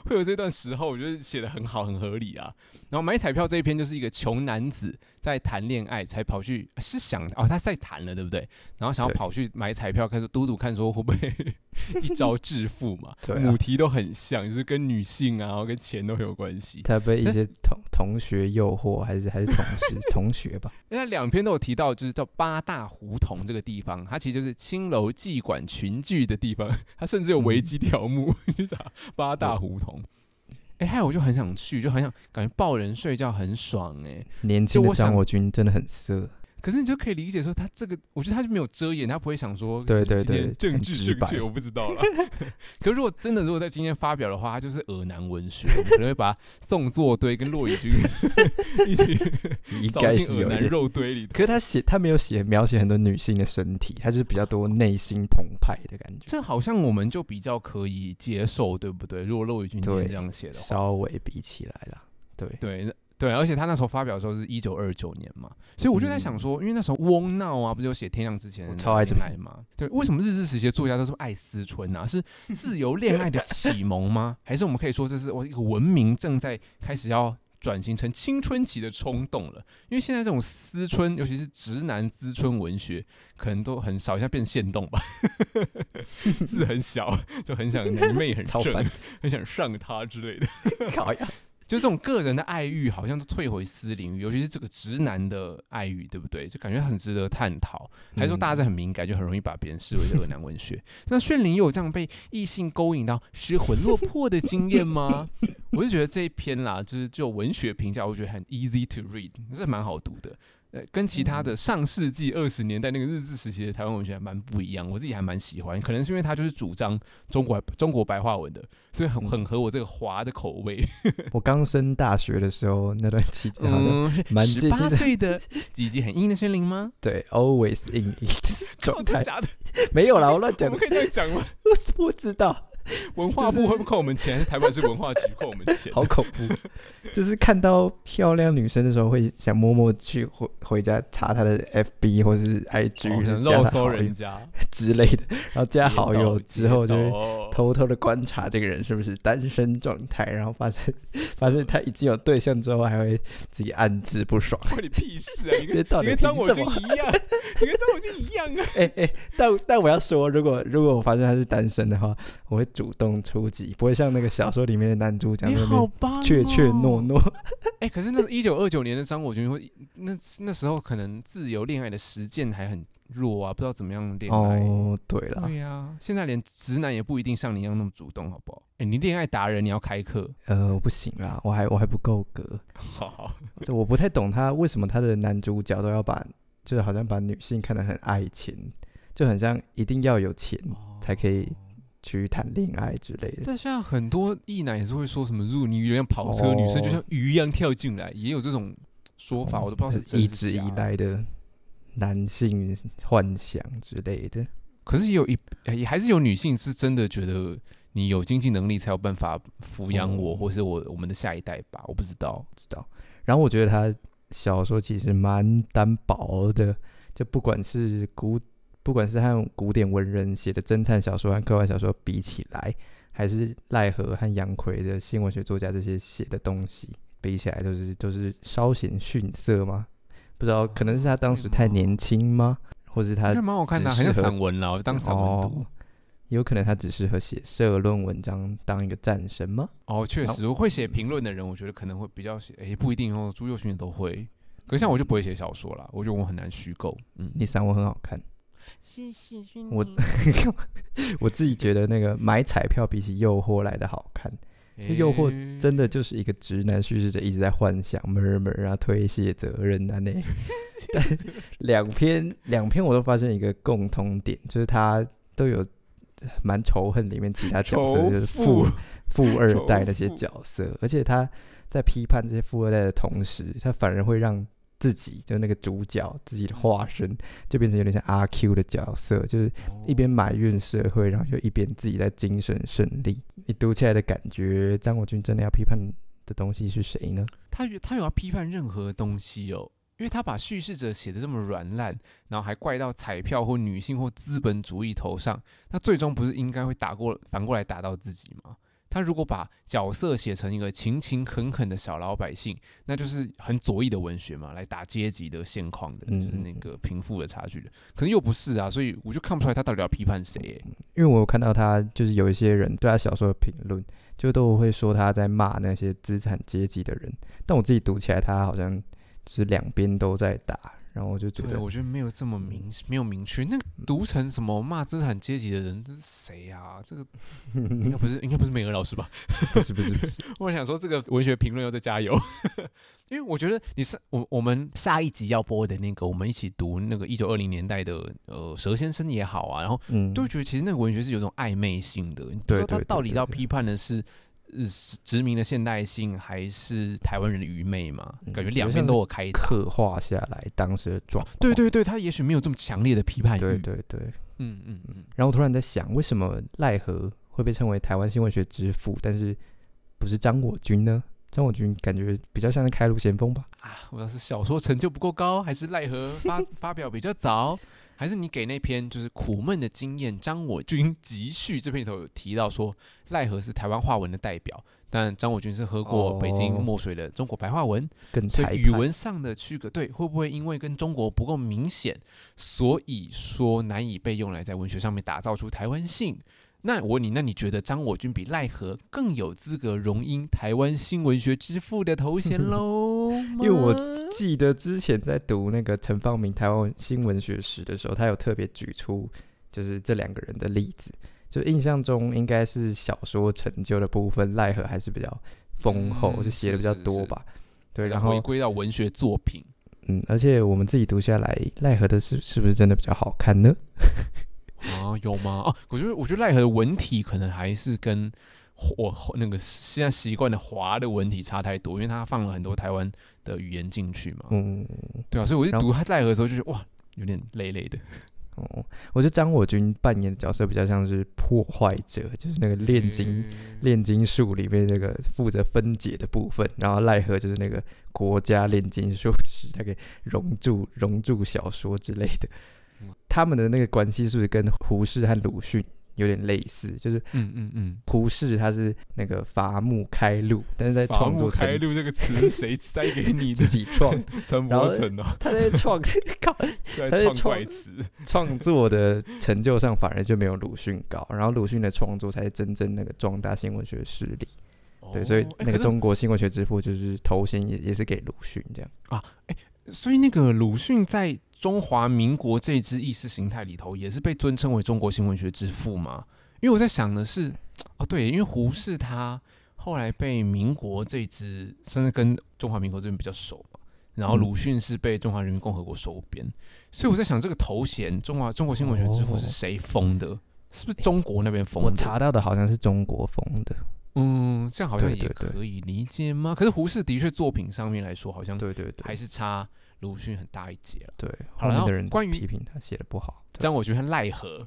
会有这段时候，我觉得写的很好，很合理啊。然后买彩票这一篇就是一个穷男子在谈恋爱，才跑去是想哦，他在谈了，对不对？然后想要跑去买彩票，开始赌赌看，说会不会 一招致富嘛？对、啊，母题都很像，就是跟女性啊，然后跟钱都很有关系。他被一些同同学诱惑，还是还是同事 同学吧？因为他两篇都有提到，就是叫八大胡同这个地方，它其实就是青楼妓馆群聚的地方，它甚至有维基条目，就、嗯、是八大胡同。哎，还有我就很想去，就很想感觉抱人睡觉很爽哎。年轻的张国军真的很色。可是你就可以理解说，他这个，我觉得他就没有遮掩，他不会想说，对对对，政治正确，我不知道了。可是如果真的，如果在今天发表的话，他就是恶男文学，我可能会把宋作堆跟骆以军 一起扫进恶男肉堆里。可是他写，他没有写描写很多女性的身体，他就是比较多内心澎湃的感觉。这好像我们就比较可以接受，对不对？如果骆以军这样写的话，稍微比起来了，对对。对，而且他那时候发表的时候是一九二九年嘛，所以我就在想说，嗯、因为那时候翁闹啊，不是有写《天亮之前》超爱这来嘛？对，为什么日治时期的作家都是爱思春啊？是自由恋爱的启蒙吗？还是我们可以说这是我一个文明正在开始要转型成青春期的冲动了？因为现在这种思春，尤其是直男思春文学，可能都很少，像变限动吧，字很小，就很想 男妹很正，烦很想上他之类的。就这种个人的爱欲，好像都退回私领域，尤其是这个直男的爱欲，对不对？就感觉很值得探讨。还是说大家是很敏感，就很容易把别人视为恶男文学？那炫灵有这样被异性勾引到失魂落魄的经验吗？我就觉得这一篇啦，就是就文学评价，我觉得很 easy to read，这蛮好读的。跟其他的上世纪二十年代那个日治时期的台湾文学还蛮不一样，我自己还蛮喜欢。可能是因为他就是主张中国中国白话文的，所以很很合我这个华的口味。我刚升大学的时候那段期间，好像蛮十八岁的 鸡鸡很硬的森林吗？对，always in it 状态。没有啦，我乱讲。我可以这样讲吗？我不知道。文化部会不会扣我们钱？还是台湾是文化局扣我们钱？好恐怖！就是看到漂亮女生的时候，会想默默去回回家查她的 FB 或者是 IG，肉搜人家 之类的。然后加好友之后，就会偷偷的观察这个人是不是单身状态。然后发现 发现他已经有对象之后，还会自己暗自不爽。关你屁事啊！你跟你跟张我军一样，你跟张我军一样啊！哎哎，但但我要说，如果如果我发现他是单身的话，我会。主动出击，不会像那个小说里面的男主角那边怯怯懦懦。哎，可是那一九二九年的张国军会，那那时候可能自由恋爱的实践还很弱啊，不知道怎么样恋爱。哦，对了，对呀、啊，现在连直男也不一定像你一样那么主动，好不好？哎，你恋爱达人，你要开课？呃，我不行啊，我还我还不够格。好好，我不太懂他为什么他的男主角都要把，就是好像把女性看得很爱钱，就很像一定要有钱才可以。去谈恋爱之类的，但像很多异男也是会说什么，如果你有辆跑车，哦、女生就像鱼一样跳进来，也有这种说法，哦、我都不知道是是。一直以来的男性幻想之类的，可是也有一也还是有女性是真的觉得你有经济能力才有办法抚养我，哦、或是我我们的下一代吧，我不知道，知道。然后我觉得他小说其实蛮单薄的，就不管是古。不管是和古典文人写的侦探小说和科幻小说比起来，还是赖和和杨奎的新文学作家这些写的东西比起来，都是都是稍显逊色吗？不知道，可能是他当时太年轻吗？或者是他蛮好看的，很像散文了，当散文读。哦，有可能他只适合写社论文章，当一个战神吗？哦，确实，我会写评论的人，我觉得可能会比较写，诶，不一定哦，朱佑勋都会。可是像我就不会写小说啦，我觉得我很难虚构。嗯，你散文很好看。谢谢我 我自己觉得那个买彩票比起诱惑来的好看，诱惑真的就是一个直男叙事者一直在幻想、murmur 啊、推卸责任啊那。但两篇两篇我都发现一个共通点，就是他都有蛮仇恨里面其他角色，就是富富二代那些角色，而且他在批判这些富二代的同时，他反而会让。自己就那个主角自己的化身，就变成有点像阿 Q 的角色，就是一边埋怨社会，然后就一边自己在精神胜利。你读起来的感觉，张国军真的要批判的东西是谁呢？他他有要批判任何东西哦，因为他把叙事者写得这么软烂，然后还怪到彩票或女性或资本主义头上，那最终不是应该会打过反过来打到自己吗？他如果把角色写成一个勤勤恳恳的小老百姓，那就是很左翼的文学嘛，来打阶级的现况的，就是那个贫富的差距的。可能又不是啊，所以我就看不出来他到底要批判谁、欸。因为我有看到他，就是有一些人对他小说的评论，就都会说他在骂那些资产阶级的人。但我自己读起来，他好像是两边都在打。然后我就觉得，对，我觉得没有这么明，没有明确。那读成什么骂资产阶级的人，这是谁啊？这个 应该不是，应该不是美娥老师吧？不是，不是，不是。我想说，这个文学评论要再加油，因为我觉得你是我我们下一集要播的那个，我们一起读那个一九二零年代的呃蛇先生也好啊，然后都觉得其实那个文学是有种暧昧性的，你知道他到底要批判的是。殖民的现代性还是台湾人的愚昧嘛？嗯、感觉两边都有开刻画下来当时的状况。对对对，他也许没有这么强烈的批判欲。对对对，嗯嗯嗯。然后突然在想，为什么赖和会被称为台湾新闻学之父，但是不是张我军呢？张我军感觉比较像是开路先锋吧？啊，我要是小说成就不够高，还是赖和发 发表比较早？还是你给那篇就是苦闷的经验，张我军集序这篇里头有提到说，赖和是台湾话文的代表，但张我军是喝过北京墨水的中国白话文，哦、所以语文上的区隔，对，会不会因为跟中国不够明显，所以说难以被用来在文学上面打造出台湾性？那我问你，那你觉得张我军比赖和更有资格荣膺台湾新文学之父的头衔喽？因为我记得之前在读那个陈方明台湾新文学史的时候，他有特别举出就是这两个人的例子，就印象中应该是小说成就的部分，赖和还是比较丰厚，嗯、就写的比较多吧。是是是对，然后回归到文学作品，嗯，而且我们自己读下来，赖和的是是不是真的比较好看呢？啊，有吗？哦、啊，我觉得，我觉得赖和的文体可能还是跟我那个现在习惯的华的文体差太多，因为他放了很多台湾的语言进去嘛。嗯，对啊，所以我就读他赖和的时候，就觉得哇，有点累累的。哦，我觉得张我军扮演的角色比较像是破坏者，就是那个炼金炼、嗯、金术里面那个负责分解的部分，然后奈何就是那个国家炼金术师，他可以熔铸熔铸小说之类的。他们的那个关系是不是跟胡适和鲁迅有点类似？就是，嗯嗯嗯，胡适他是那个伐木开路，但是在创作开路这个词谁塞给你自己创？陈伯承哦，他在创靠，他在创怪词，创作的成就上反而就没有鲁迅高，然后鲁迅的创作才是真正那个壮大新文学势力。哦、对，所以那个中国新文学之父就是头衔也也是给鲁迅这样啊。哎，所以那个鲁迅在。中华民国这支意识形态里头，也是被尊称为中国新文学之父吗？因为我在想的是，哦，对，因为胡适他后来被民国这支，甚至跟中华民国这边比较熟嘛，然后鲁迅是被中华人民共和国收编，嗯、所以我在想这个头衔“中华中国新文学之父”是谁封的？哦、是不是中国那边封的？我查到的好像是中国封的。嗯，这样好像也可以理解吗？可是胡适的确作品上面来说，好像对对对，还是差。鲁迅很大一截了，对，好，然后关于批评他写的不好，张我军和赖和，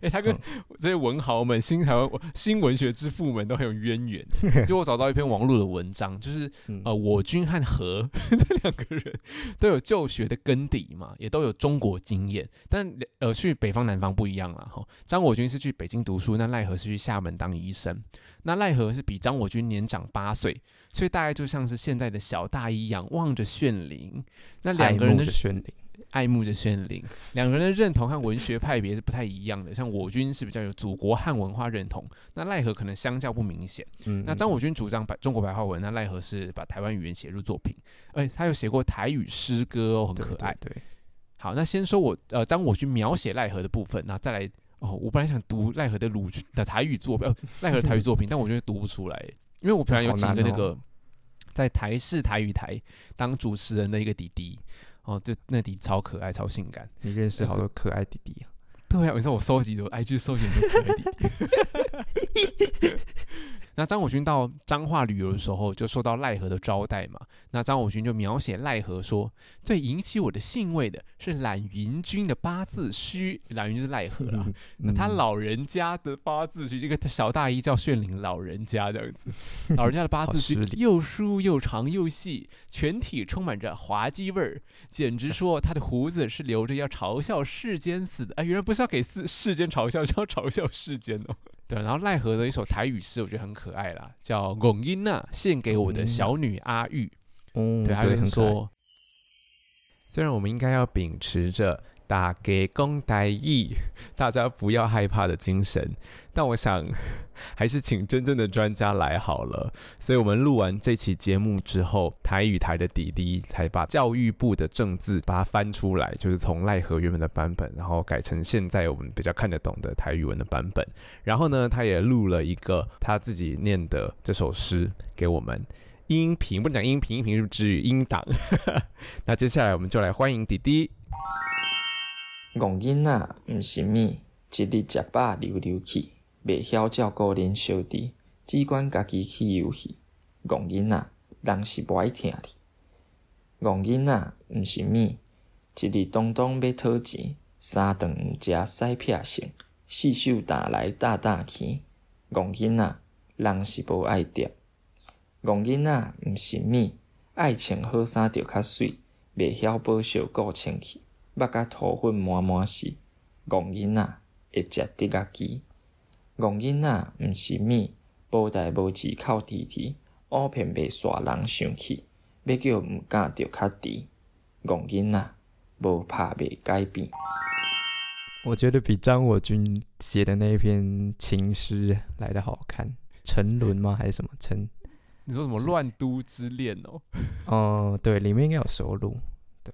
哎、欸，他跟这些文豪们、新台湾新文学之父们都很有渊源。就我找到一篇网络的文章，就是呃，我军和何 这两个人都有就学的根底嘛，也都有中国经验，但呃，去北方南方不一样了哈。张我军是去北京读书，那赖和是去厦门当医生。那赖和是比张我军年长八岁，所以大概就像是现在的小大一样，望着炫灵。那两个人的炫灵，爱慕着炫灵。两个人的认同和文学派别是不太一样的。像我军是比较有祖国汉文化认同，那赖和可能相较不明显。嗯，那张我军主张白中国白话文，那赖和是把台湾语言写入作品。哎，他有写过台语诗歌哦，很可爱。对，好，那先说我呃张我军描写赖和的部分，那再来。哦，我本来想读奈何的鲁的台语作品，呃，赖和的台语作品，但我觉得读不出来，因为我平常有几个那个在台视台语台当主持人的一个弟弟，哦，就那弟超可爱，超性感。你认识好多可爱弟弟啊？对啊，你知道我收集的 IG 收集很多可爱弟弟。那张我军到彰化旅游的时候，就受到赖和的招待嘛。那张我军就描写赖和说，最引起我的兴味的是懒云君的八字须，懒云就是赖和啦。那他老人家的八字须，这个小大衣叫炫灵老人家这样子，老人家的八字须又疏又长又细，全体充满着滑稽味儿，简直说他的胡子是留着要嘲笑世间死的。哎，原来不是要给世世间嘲笑，是要嘲笑世间哦。对，然后奈何的一首台语诗，我觉得很可爱啦，叫《龚英娜》，献给我的小女阿玉。嗯，对，他就说，虽然我们应该要秉持着大家讲台语，大家不要害怕的精神。但我想，还是请真正的专家来好了。所以我们录完这期节目之后，台语台的弟弟才把教育部的正字把它翻出来，就是从赖和原本的版本，然后改成现在我们比较看得懂的台语文的版本。然后呢，他也录了一个他自己念的这首诗给我们。音频不能讲音频，音频是不是支语音档？那接下来我们就来欢迎弟弟。戆囡仔毋是物，一日食饱溜溜去，袂晓照顾恁小弟，只管家己去游戏。戆囡仔，人是无爱听你。戆囡仔毋是物，一日当当要讨钱，三顿毋食屎撇性，四手打来打打去。戆囡仔，人是无爱钓。戆囡仔毋是物，爱穿好衫着较水，袂晓保守顾清气，目甲土粉满满是。戆囡仔会食得家己。戆囡仔毋是物，无代无志哭啼啼，乌片袂煞人生气，要叫毋敢着较猪。戆囡仔无拍袂改变。我觉得比张我军写的那一篇情诗来的好看。沉沦吗？还是什么沉？你说什么乱都之恋哦？哦、呃，对，里面应该有收录。对，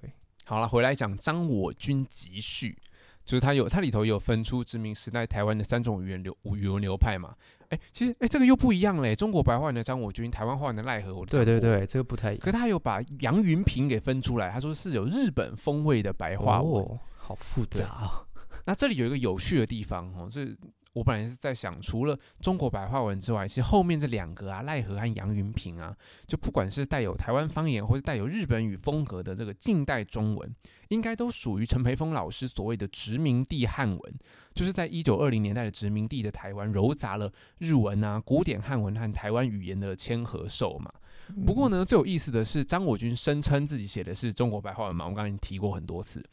好了，回来讲张我军集序，就是他有，他里头有分出殖民时代台湾的三种语言流语文流派嘛？哎、欸，其实哎、欸，这个又不一样嘞。中国白话文的张我军，台湾话文的赖和，对对对，这个不太一样。可是他有把杨云平给分出来，他说是有日本风味的白话文，哦、好复杂啊。那这里有一个有趣的地方哦，是。我本来是在想，除了中国白话文之外，其实后面这两个啊，赖何和杨云平啊，就不管是带有台湾方言或是带有日本语风格的这个近代中文，应该都属于陈培峰老师所谓的殖民地汉文，就是在一九二零年代的殖民地的台湾，糅杂了日文啊、古典汉文和台湾语言的千和兽嘛。不过呢，最有意思的是，张我军声称自己写的是中国白话文嘛，我刚刚已经提过很多次。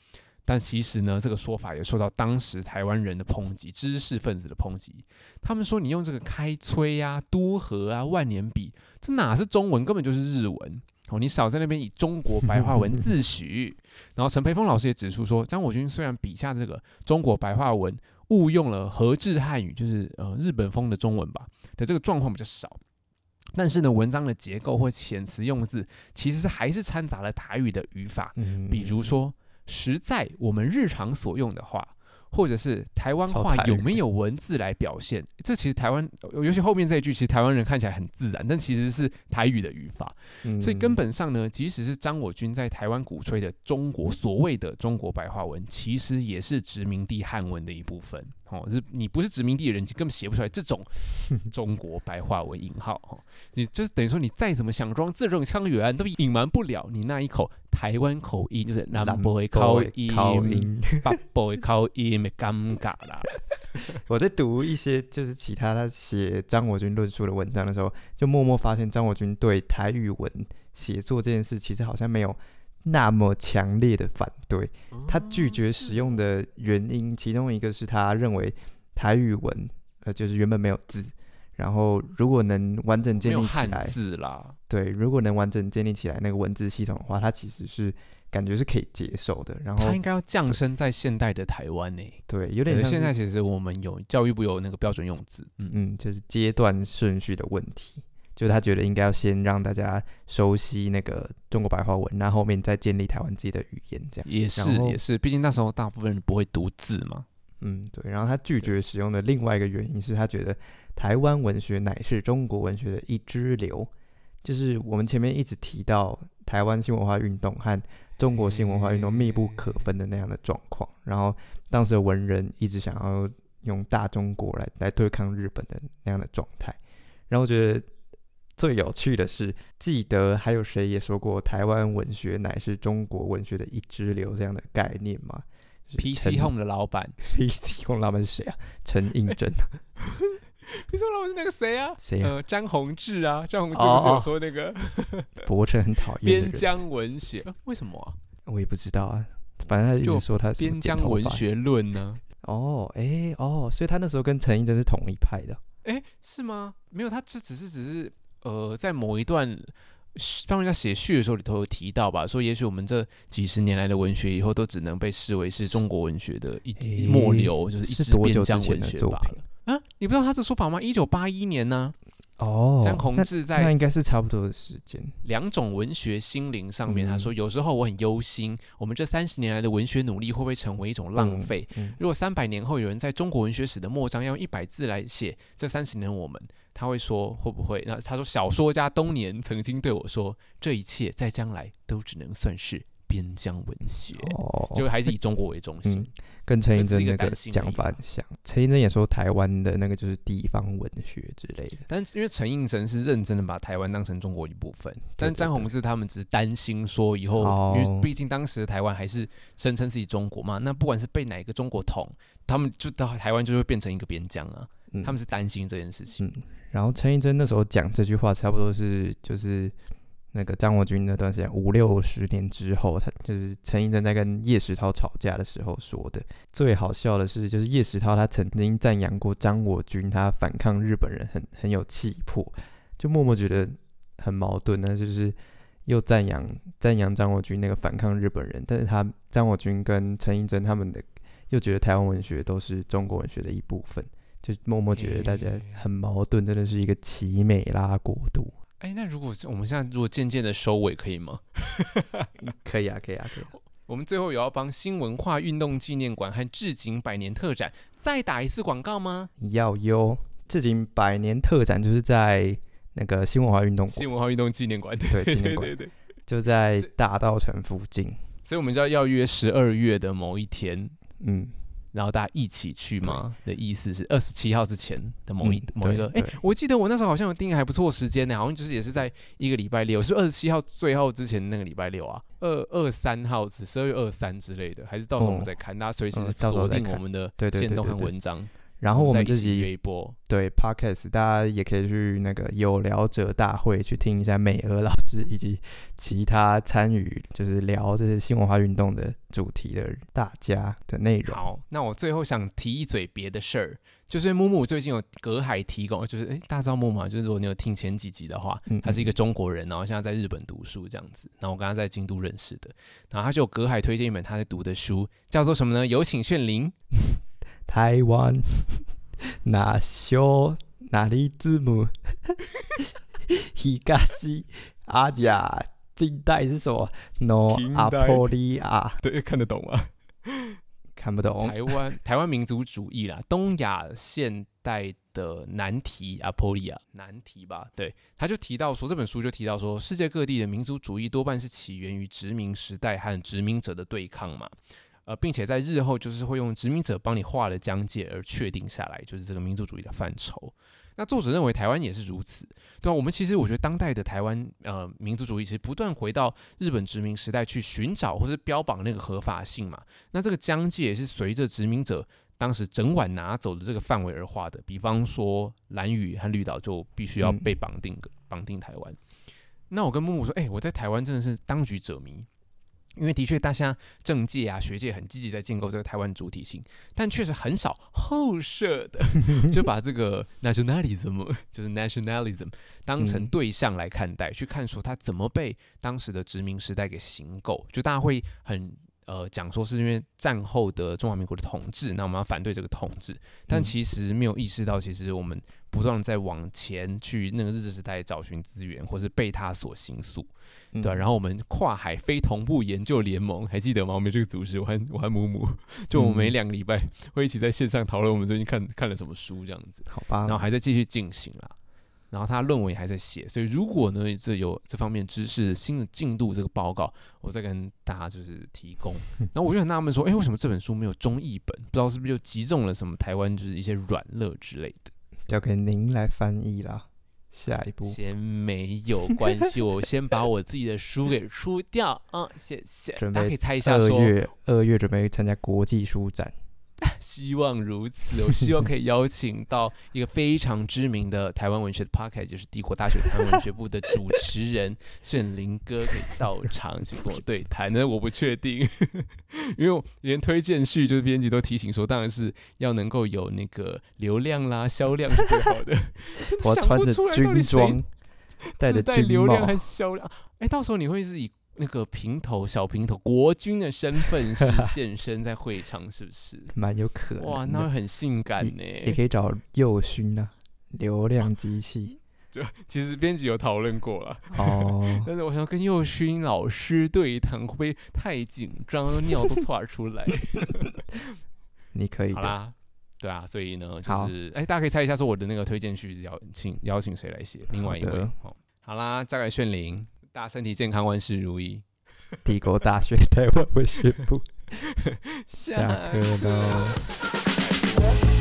但其实呢，这个说法也受到当时台湾人的抨击，知识分子的抨击。他们说你用这个开崔啊、多和啊、万年笔，这哪是中文，根本就是日文哦！你少在那边以中国白话文自诩。然后陈培峰老师也指出说，张我军虽然笔下这个中国白话文误用了和制汉语，就是呃日本风的中文吧的这个状况比较少，但是呢，文章的结构或遣词用字，其实是还是掺杂了台语的语法，比如说。实在我们日常所用的话，或者是台湾话有没有文字来表现？这其实台湾，尤其后面这一句，其实台湾人看起来很自然，但其实是台语的语法。嗯、所以根本上呢，即使是张我军在台湾鼓吹的中国所谓的中国白话文，其实也是殖民地汉文的一部分。哦，是你不是殖民地的人，你根本写不出来这种 中国白话文引号。哈，你就是等于说，你再怎么想装字正腔圆，都隐瞒不了你那一口台湾口音，就是南部的口音、北部的口音，没尴尬啦。我在读一些就是其他他写张国军论述的文章的时候，就默默发现张国军对台语文写作这件事，其实好像没有。那么强烈的反对，他拒绝使用的原因，其中一个是他认为台语文呃就是原本没有字，然后如果能完整建立起来，字啦，对，如果能完整建立起来那个文字系统的话，它其实是感觉是可以接受的。然后它应该要降生在现代的台湾呢？对，有点像现在其实我们有教育部有那个标准用字，嗯嗯，就是阶段顺序的问题。就是他觉得应该要先让大家熟悉那个中国白话文，然后后面再建立台湾自己的语言，这样也是也是，毕竟那时候大部分人不会读字嘛。嗯，对。然后他拒绝使用的另外一个原因是他觉得台湾文学乃是中国文学的一支流，就是我们前面一直提到台湾新文化运动和中国新文化运动密不可分的那样的状况。然后当时的文人一直想要用大中国来来对抗日本的那样的状态，然后我觉得。最有趣的是，记得还有谁也说过台湾文学乃是中国文学的一支流这样的概念吗？PC Home 的老板，PC Home 老板是谁啊？陈映真。PC Home 老板是那个谁啊？谁啊？呃，张宏志啊，张宏志不是有说那个 伯承很讨厌边疆文学？呃，为什么啊？我也不知道啊，反正他一直说他边疆文学论呢。哦，哎，哦，所以他那时候跟陈映真是同一派的。哎，是吗？没有，他这只是只是。呃，在某一段帮人家写序的时候里头有提到吧，说也许我们这几十年来的文学以后都只能被视为是中国文学的一末流，就是一支边疆文学罢了。啊，你不知道他这说法吗？一九八一年呢、啊。哦，江宏志 在那应该是差不多的时间。两种文学心灵上面，他说有时候我很忧心，我们这三十年来的文学努力会不会成为一种浪费？如果三百年后有人在中国文学史的末章要用一百字来写这三十年我们，他会说会不会？那他说小说家东年曾经对我说，这一切在将来都只能算是。边疆文学，哦，就还是以中国为中心，嗯、跟陈映真那个讲法很像。陈映真也说台湾的那个就是地方文学之类的，但因为陈映真是认真的把台湾当成中国一部分，但詹宏志他们只是担心说以后，哦、因为毕竟当时的台湾还是声称自己中国嘛，那不管是被哪一个中国统，他们就到台湾就会变成一个边疆啊，嗯、他们是担心这件事情。嗯、然后陈映真那时候讲这句话，差不多是就是。那个张国军那段时间五六十年之后，他就是陈映真在跟叶石涛吵架的时候说的。最好笑的是，就是叶石涛他曾经赞扬过张国军，他反抗日本人很很有气魄，就默默觉得很矛盾呢，就是又赞扬赞扬张国军那个反抗日本人，但是他张国军跟陈映真他们的又觉得台湾文学都是中国文学的一部分，就默默觉得大家很矛盾，真的是一个奇美拉国度。哎，那如果我们现在如果渐渐的收尾，可以吗？可以啊，可以啊，可以。我们最后有要帮新文化运动纪念馆和置景百年特展再打一次广告吗？要哟，置景百年特展就是在那个新文化运动新文化运动纪念馆，对对对对对，就在大道城附近，所以我们就要要约十二月的某一天，嗯。然后大家一起去吗？的意思是二十七号之前的某一、嗯、某一个。哎，我记得我那时候好像有定还不错时间呢，好像就是也是在一个礼拜六，是二十七号最后之前那个礼拜六啊，二二三号是十二月二三之类的，还是到时候我们再看，哦、大家随时锁定我们的线动和文章。然后我们自己一波对 Podcast，大家也可以去那个有聊者大会去听一下美娥老师以及其他参与就是聊这些新文化运动的主题的大家的内容。好，那我最后想提一嘴别的事儿，就是木木最近有隔海提供，就是哎，大家知道木木吗？就是如果你有听前几集的话，他是一个中国人，然后现在在日本读书这样子。然后我跟他在京都认识的，然后他就有隔海推荐一本他在读的书，叫做什么呢？有请炫灵。台湾那小那里字母，东阿甲近代是什么？No 阿波利亚，对，看得懂吗？看不懂。台湾台湾民族主义啦，东亚现代的难题，阿波利亚难题吧？对，他就提到说，这本书就提到说，世界各地的民族主义多半是起源于殖民时代和殖民者的对抗嘛。呃，并且在日后就是会用殖民者帮你画了疆界而确定下来，就是这个民族主义的范畴。那作者认为台湾也是如此，对啊，我们其实我觉得当代的台湾呃民族主义其实不断回到日本殖民时代去寻找或是标榜那个合法性嘛。那这个疆界也是随着殖民者当时整晚拿走的这个范围而画的。比方说蓝屿和绿岛就必须要被绑定个绑定台湾。那我跟木木说，哎、欸，我在台湾真的是当局者迷。因为的确，大家政界啊、学界很积极在建构这个台湾主体性，但确实很少后设的 就把这个 nationalism 就是 nationalism 当成对象来看待，去看说它怎么被当时的殖民时代给行构，就大家会很。呃，讲说是因为战后的中华民国的统治，那我们要反对这个统治，但其实没有意识到，其实我们不断在往前去那个日治时代找寻资源，或是被他所形塑，对、啊、然后我们跨海非同步研究联盟，还记得吗？我们这个组织，我和我和母母，就我们每两个礼拜会一起在线上讨论我们最近看看了什么书，这样子，好吧，然后还在继续进行啦。然后他论文也还在写，所以如果呢，这有这方面知识的新的进度，这个报告我再跟大家就是提供。然后我就很纳闷说，哎，为什么这本书没有中译本？不知道是不是就击中了什么台湾就是一些软肋之类的？交给您来翻译啦。下一步先没有关系，我先把我自己的书给出掉啊，谢谢。准备大家可以猜一下说，二月二月准备参加国际书展。希望如此，我希望可以邀请到一个非常知名的台湾文学的 podcast，就是帝国大学台湾文学部的主持人炫灵哥可以到场去跟我对谈。那我不确定，因为连推荐序就是编辑都提醒说，当然是要能够有那个流量啦，销量是最好的。我穿着军装，带着带流量还销量，哎、欸，到时候你会是以那个平头小平头国军的身份是现身在会场，是不是？蛮有可能。哇，那会很性感呢。也可以找右勋啊，流量机器。就其实编辑有讨论过了哦，但是我想跟佑勋老师对谈会不会太紧张，尿都窜出来？你可以的。好啦，对啊，所以呢，就是哎，大家可以猜一下，说我的那个推荐序是邀请邀请谁来写？另外一位，好，好啦，交给炫灵，大家身体健康，万事如意。帝国大学台湾文学部 下课喽。